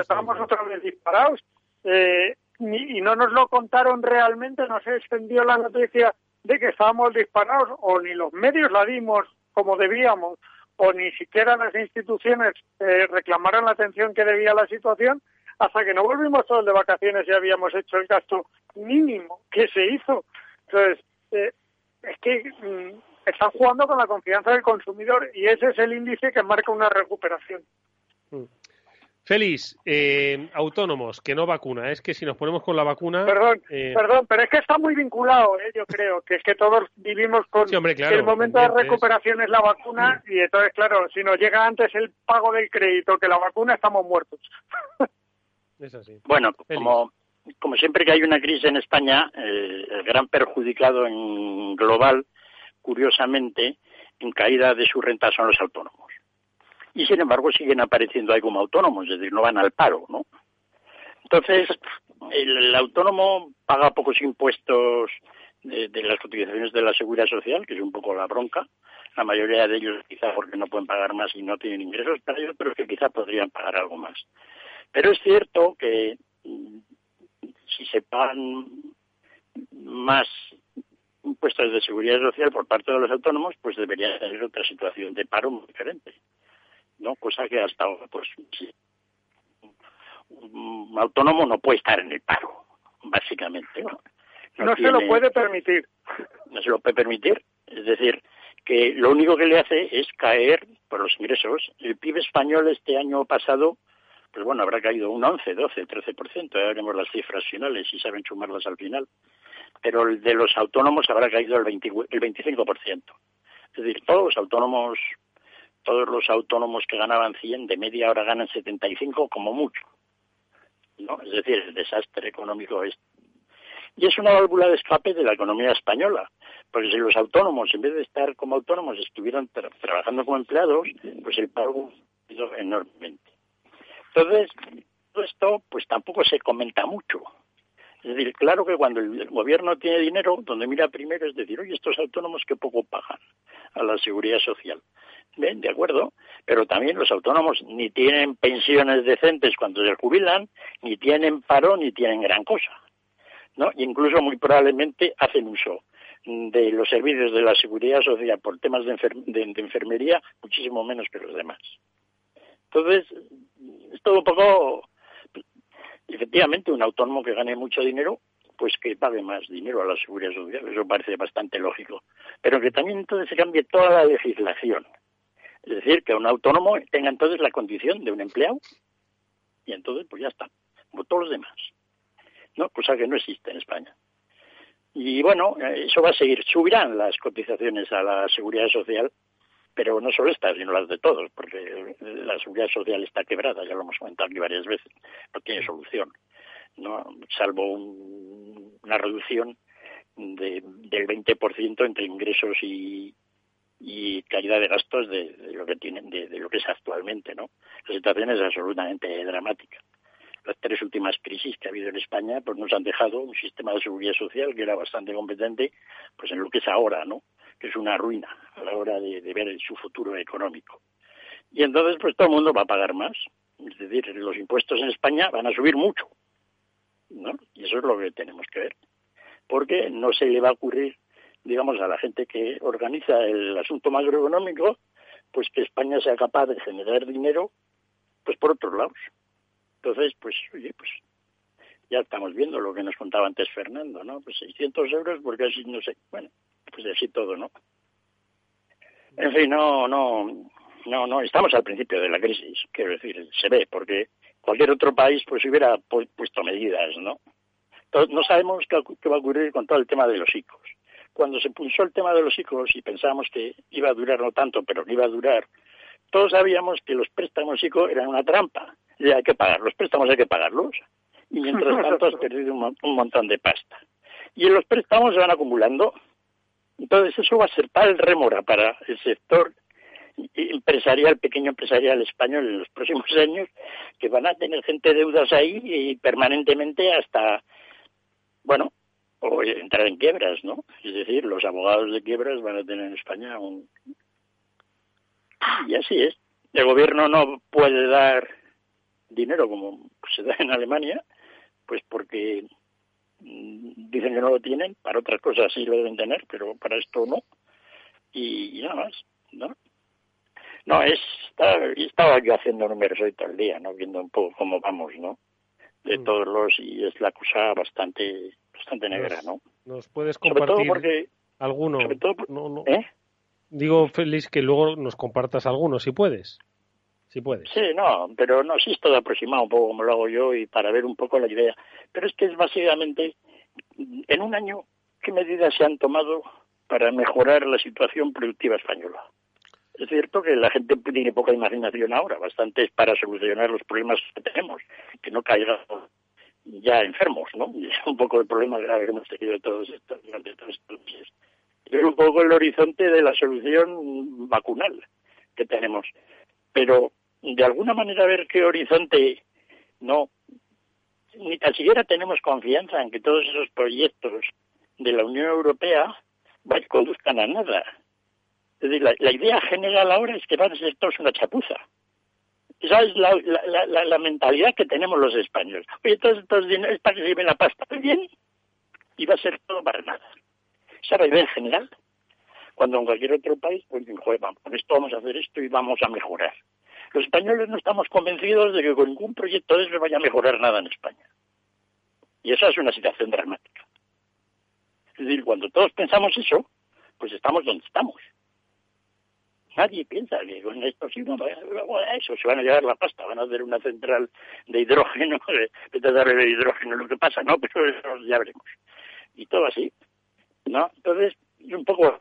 estábamos otra vez disparados. Eh, y, no nos lo contaron realmente, no se extendió la noticia de que estábamos disparados, o ni los medios la dimos como debíamos, o ni siquiera las instituciones eh, reclamaron la atención que debía la situación, hasta que no volvimos todos de vacaciones y habíamos hecho el gasto mínimo que se hizo. Entonces, eh, es que mm, están jugando con la confianza del consumidor y ese es el índice que marca una recuperación. Mm. Félix, eh, autónomos, que no vacuna. Es que si nos ponemos con la vacuna. Perdón, eh, perdón, pero es que está muy vinculado, eh, yo creo, que es que todos vivimos con el momento de recuperación es la vacuna y entonces, claro, si nos llega antes el pago del crédito que la vacuna, estamos muertos. es así. Bueno, como, como siempre que hay una crisis en España, el gran perjudicado en global curiosamente, en caída de su renta son los autónomos. Y sin embargo siguen apareciendo ahí como autónomos, es decir, no van al paro, ¿no? Entonces, el, autónomo paga pocos impuestos de, las cotizaciones de la seguridad social, que es un poco la bronca. La mayoría de ellos quizá porque no pueden pagar más y no tienen ingresos para ellos, pero que quizá podrían pagar algo más. Pero es cierto que mm, si se pagan más impuestos de seguridad social por parte de los autónomos, pues debería tener otra situación de paro muy diferente. ¿No? Cosa que hasta ahora, pues, un autónomo no puede estar en el paro, básicamente. No, no, se lo puede permitir. No se lo puede permitir. Es decir, que lo único que le hace es caer por los ingresos. El PIB español este año pasado, pues bueno, habrá caído un 11, 12, 13%. Ya veremos las cifras finales y saben sumarlas al final pero el de los autónomos habrá caído el, 20, el 25%. Es decir, todos los autónomos, todos los autónomos que ganaban 100 de media ahora ganan 75 como mucho. ¿no? Es decir, el desastre económico es. Y es una válvula de escape de la economía española, porque si los autónomos, en vez de estar como autónomos, estuvieran trabajando como empleados, pues el pago ha enormemente. Entonces, todo esto pues tampoco se comenta mucho. Es decir, claro que cuando el gobierno tiene dinero, donde mira primero es decir, oye, estos autónomos que poco pagan a la seguridad social. Bien, de acuerdo, pero también los autónomos ni tienen pensiones decentes cuando se jubilan, ni tienen paro, ni tienen gran cosa. ¿no? Incluso muy probablemente hacen uso de los servicios de la seguridad social por temas de, de enfermería muchísimo menos que los demás. Entonces, es todo un poco efectivamente un autónomo que gane mucho dinero pues que pague más dinero a la seguridad social, eso parece bastante lógico. Pero que también entonces se cambie toda la legislación. Es decir, que un autónomo tenga entonces la condición de un empleado y entonces pues ya está, como todos los demás. ¿no? Cosa que no existe en España. Y bueno, eso va a seguir. Subirán las cotizaciones a la seguridad social pero no solo estas, sino las de todos, porque la seguridad social está quebrada, ya lo hemos comentado aquí varias veces, no tiene solución, no salvo una reducción de, del 20% entre ingresos y, y caída de gastos de, lo que tienen de, lo que es actualmente no la situación es absolutamente dramática. Las tres últimas crisis que ha habido en España pues nos han dejado un sistema de seguridad social que era bastante competente pues en lo que es ahora no es una ruina a la hora de, ver su futuro económico. Y entonces, pues todo el mundo va a pagar más. Es decir, los impuestos en España van a subir mucho. ¿no? Y eso es lo que tenemos que ver. porque no se le va a ocurrir, digamos, a la gente que organiza el asunto macroeconómico, pues que España sea capaz de generar dinero, pues por otros lados. Entonces, pues, oye, pues ya estamos viendo lo que nos contaba antes Fernando, ¿no? Pues 600 euros porque así, no sé, bueno, pues así todo, ¿no? En fin, no, no, no, no, estamos al principio de la crisis, quiero decir, se ve, porque cualquier otro país pues hubiera puesto medidas, ¿no? no sabemos qué, va a ocurrir con todo el tema de los ICOs. Cuando se puso el tema de los ICOs y pensábamos que iba a durar no tanto, pero que iba a durar, todos sabíamos que los préstamos ICO eran una trampa. Y hay que pagar, los préstamos hay que pagarlos. Y mientras tanto has perdido un, un montón de pasta. Y en los préstamos se van acumulando. Entonces eso va a ser tal remora para el sector empresarial, pequeño empresarial español en los próximos años, que van a tener gente deudas ahí y permanentemente hasta, bueno, o entrar en quiebras, ¿no? Es decir, los abogados de quiebras van a tener en España un... Y así es. El gobierno no puede dar dinero como se da en Alemania, pues porque dicen que no lo tienen, para otras cosas sí lo deben tener, pero para esto no. Y, y nada más, ¿no? No, es, estaba yo haciendo números hoy todo el día, ¿no? Viendo un poco cómo vamos, ¿no? De mm. todos los, y es la cosa bastante, bastante negra, ¿no? ¿Nos puedes compartir porque, alguno? no, no. ¿eh? Digo, Félix, que luego nos compartas alguno, si puedes. Sí, no, pero no, sí es todo aproximado un poco como lo hago yo y para ver un poco la idea. Pero es que es básicamente, en un año, ¿qué medidas se han tomado para mejorar la situación productiva española? Es cierto que la gente tiene poca imaginación ahora, bastante es para solucionar los problemas que tenemos, que no caigan ya enfermos, ¿no? Es un poco el problema grave que hemos tenido todos estos, durante todos estos meses. Es un poco el horizonte de la solución vacunal que tenemos. Pero de alguna manera ver qué horizonte no, ni tan siquiera tenemos confianza en que todos esos proyectos de la Unión Europea conduzcan a nada es decir, la, idea general ahora es que van a ser todos una chapuza. Esa es la, la, mentalidad que tenemos los españoles. Oye, todos estos dineros para que la pasta bien y va a ser todo para nada. Esa es la idea general. Cuando en cualquier otro país, pues joder, vamos, con esto vamos a hacer esto y vamos a mejorar. Los españoles no estamos convencidos de que con ningún proyecto de eso vaya a mejorar nada en España. Y esa es una situación dramática. Es decir, cuando todos pensamos eso, pues estamos donde estamos. Nadie piensa que con esto sí, no, eso, se van a llevar la pasta, van a hacer una central de hidrógeno, de, darle de hidrógeno, lo que pasa, ¿no? Pero eso ya veremos. Y todo así, ¿no? Entonces, un poco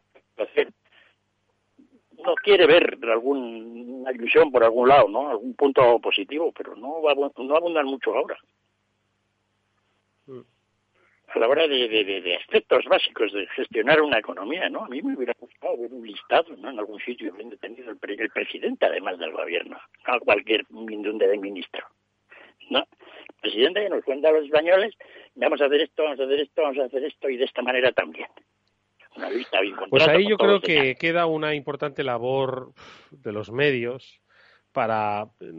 no quiere ver alguna ilusión por algún lado, ¿no? Algún punto positivo, pero no va no abundan mucho ahora. Mm a la hora de, aspectos básicos de gestionar una economía, ¿no? A mí me hubiera gustado ver un listado, ¿no? En algún sitio donde tenido el, el, presidente, además del gobierno, no cualquier mindunde de ministro, ¿no? El presidente que nos cuenta a los españoles, vamos a hacer esto, vamos a hacer esto, vamos a hacer esto, y de esta manera también. Una lista bien Pues ahí yo creo que queda una importante labor de los medios para eh,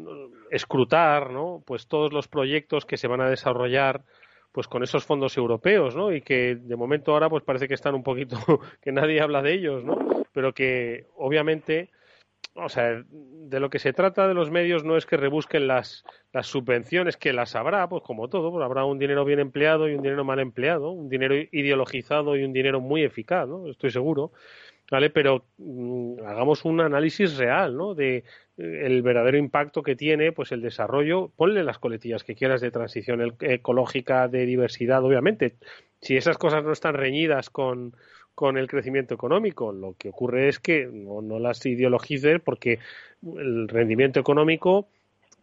escrutar, ¿no? Pues todos los proyectos que se van a desarrollar pues con esos fondos europeos, ¿no? Y que de momento ahora pues parece que están un poquito que nadie habla de ellos, ¿no? Pero que obviamente o sea, de lo que se trata de los medios no es que rebusquen las, las subvenciones, que las habrá, pues como todo, pues habrá un dinero bien empleado y un dinero mal empleado, un dinero ideologizado y un dinero muy eficaz, ¿no? Estoy seguro. ¿vale? Pero mm, hagamos un análisis real, ¿no? De eh, el verdadero impacto que tiene, pues el desarrollo, ponle las coletillas que quieras de transición ecológica, de diversidad, obviamente. Si esas cosas no están reñidas con, con el crecimiento económico, lo que ocurre es que no, las ideologices porque el rendimiento económico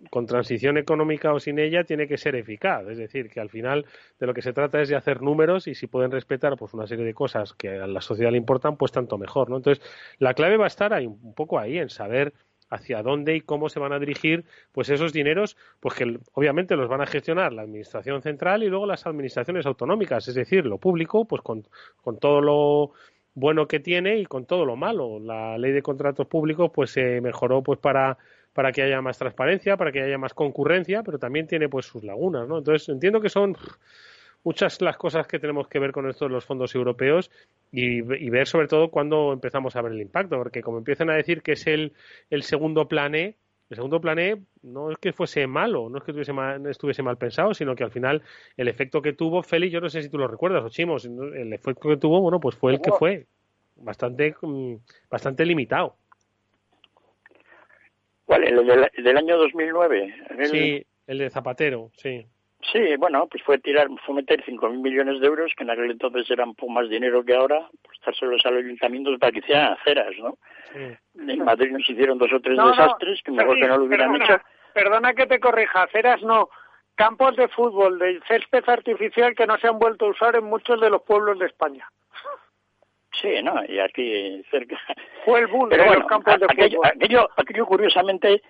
con transición económica o sin ella tiene que ser eficaz. Es decir, que al final de lo que se trata es de hacer números y si pueden respetar pues una serie de cosas que a la sociedad le importan, pues tanto mejor. ¿no? Entonces, la clave va a estar ahí, un poco ahí, en saber hacia dónde y cómo se van a dirigir pues esos dineros, pues que obviamente los van a gestionar la administración central y luego las administraciones autonómicas, es decir, lo público, pues con, con todo lo bueno que tiene y con todo lo malo. La ley de contratos públicos pues se mejoró pues para para que haya más transparencia, para que haya más concurrencia, pero también tiene pues sus lagunas, ¿no? Entonces entiendo que son muchas las cosas que tenemos que ver con esto de los fondos europeos y, ver sobre todo cuándo empezamos a ver el impacto, porque como empiezan a decir que es el, el segundo plan E, el segundo plan E no es que fuese malo, no es que estuviese mal, estuviese mal pensado, sino que al final el efecto que tuvo Félix, yo no sé si tú lo recuerdas, o Chimos, el efecto que tuvo, bueno, pues fue el que fue, bastante, mm, bastante limitado. ¿Cuál? ¿El del, año 2009? Sí, el de Zapatero, sí. Sí, bueno, pues fue tirar, fue meter 5.000 millones de euros, que en aquel entonces eran un poco más dinero que ahora, pues dárselos a los ayuntamientos para que hicieran aceras, ¿no? En Madrid nos hicieron dos o tres desastres que mejor que no lo hubieran hecho. Perdona que te corrija, aceras no, campos de fútbol, de césped artificial que no se han vuelto a usar en muchos de los pueblos de España. Sí, ¿no? Y aquí cerca. Fue el boom de los campos de fútbol. Aquello, aquello, curiosamente,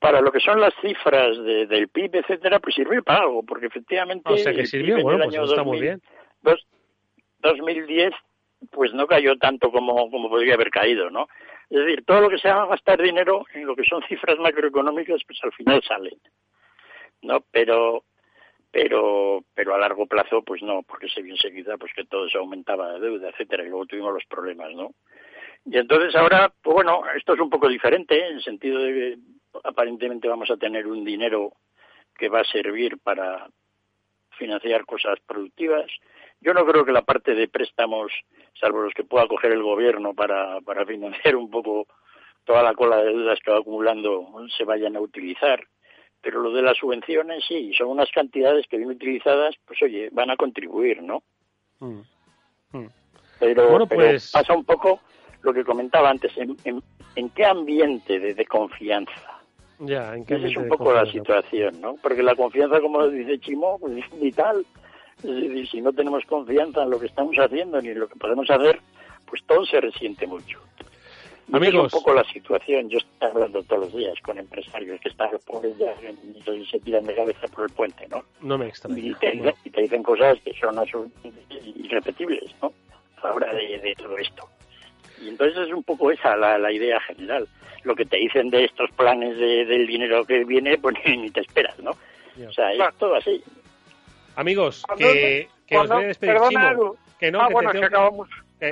para lo que son las cifras de, del PIB, etcétera, pues sirvió para algo, porque efectivamente. O sea que sirvió, bueno, pues está muy bien. 2010, pues no cayó tanto como, como podría haber caído, ¿no? Es decir, todo lo que se haga gastar dinero en lo que son cifras macroeconómicas, pues al final salen, ¿no? Pero, pero, pero a largo plazo, pues no, porque se vio enseguida, pues que todo se aumentaba de deuda, etcétera, y luego tuvimos los problemas, ¿no? Y entonces ahora, pues bueno, esto es un poco diferente, en el sentido de que aparentemente vamos a tener un dinero que va a servir para financiar cosas productivas. Yo no creo que la parte de préstamos, salvo los que pueda coger el gobierno para, para financiar un poco toda la cola de deudas que va acumulando, se vayan a utilizar. Pero lo de las subvenciones, sí, son unas cantidades que bien utilizadas, pues oye, van a contribuir, ¿no? Mm. Mm. Pero, pues... pasa un poco lo que comentaba antes, ¿en, en, qué ambiente de confianza? Ya, Esa es un poco la situación, ¿no? Porque la confianza, como dice Chimo, pues es vital. Es decir, si no tenemos confianza en lo que estamos haciendo ni en lo que podemos hacer, pues todo se resiente mucho. Amigos. Es un poco la situación. Yo estoy hablando todos los días con empresarios que están pobres ya y se tiran de cabeza por el puente, ¿no? No me extraña. Y te, dicen cosas que son irrepetibles, ¿no? A la hora de, todo esto. Y entonces es un poco esa la, la idea general lo que te dicen de estos planes de, del dinero que viene, pues ni te esperas, ¿no? O sea, es todo así. Amigos, que, que os voy a despedir, Que no, ah, que bueno, que acabamos.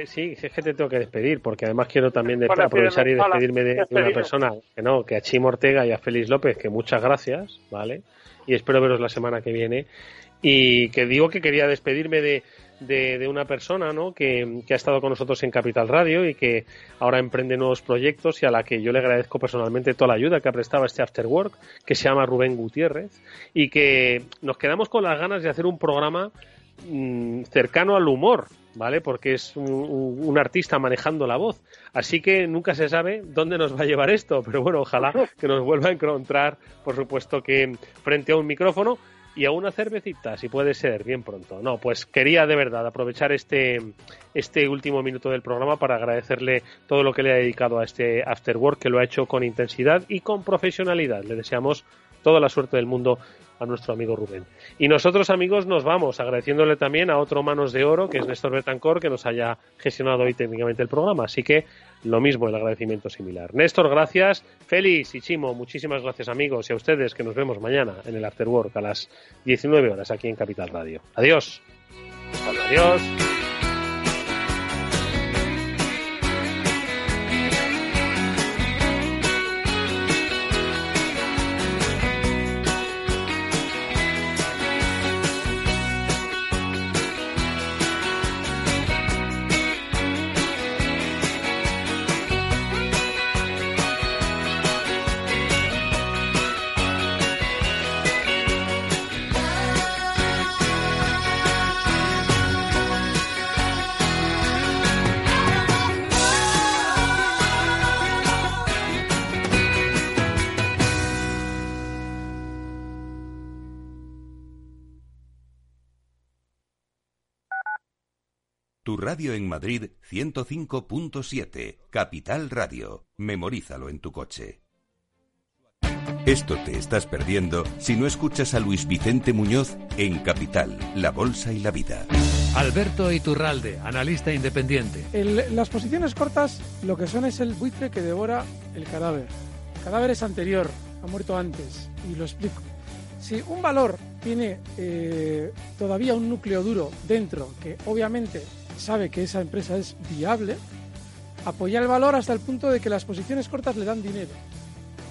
sí, es que te tengo que despedir, porque además quiero también aprovechar y despedirme de, una persona, que no, que a Chimo Ortega y a Félix López, que muchas gracias, ¿vale? Y espero veros la semana que viene. Y que digo que quería despedirme de, de, una persona ¿no? que, ha estado con nosotros en Capital Radio y que ahora emprende nuevos proyectos y a la que yo le agradezco personalmente toda la ayuda que ha prestado este After Work, que se llama Rubén Gutiérrez, y que nos quedamos con las ganas de hacer un programa mm, cercano al humor, ¿vale? Porque es un, artista manejando la voz. Así que nunca se sabe dónde nos va a llevar esto, pero bueno, ojalá que nos vuelva a encontrar, por supuesto, que frente a un micrófono y a una cervecita, si puede ser, bien pronto. No, pues quería de verdad aprovechar este, este último minuto del programa para agradecerle todo lo que le ha dedicado a este After Work, que lo ha hecho con intensidad y con profesionalidad. Le deseamos toda la suerte del mundo a nuestro amigo Rubén. Y nosotros, amigos, nos vamos agradeciéndole también a otro Manos de Oro, que es Néstor Betancor, que nos haya gestionado hoy técnicamente el programa. Así que lo mismo, el agradecimiento similar. Néstor, gracias. Félix y Chimo, muchísimas gracias, amigos. Y a ustedes, que nos vemos mañana en el After Work a las 19 horas aquí en Capital Radio. Adiós. Adiós. Radio en Madrid 105.7, Capital Radio. Memorízalo en tu coche. Esto te estás perdiendo si no escuchas a Luis Vicente Muñoz en Capital, La Bolsa y la Vida. Alberto Iturralde, analista independiente. En las posiciones cortas lo que son es el buitre que devora el cadáver. El cadáver es anterior, ha muerto antes, y lo explico. Si un valor tiene eh, todavía un núcleo duro dentro que obviamente sabe que esa empresa es viable, apoyar el valor hasta el punto de que las posiciones cortas le dan dinero.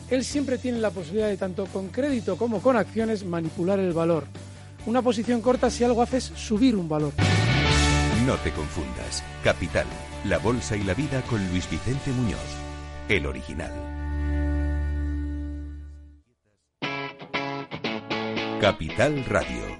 Él siempre tiene la posibilidad de, tanto con crédito como con acciones, manipular el valor. Una posición corta si algo hace es subir un valor. No te confundas. Capital, la bolsa y la vida con Luis Vicente Muñoz, el original. Capital Radio.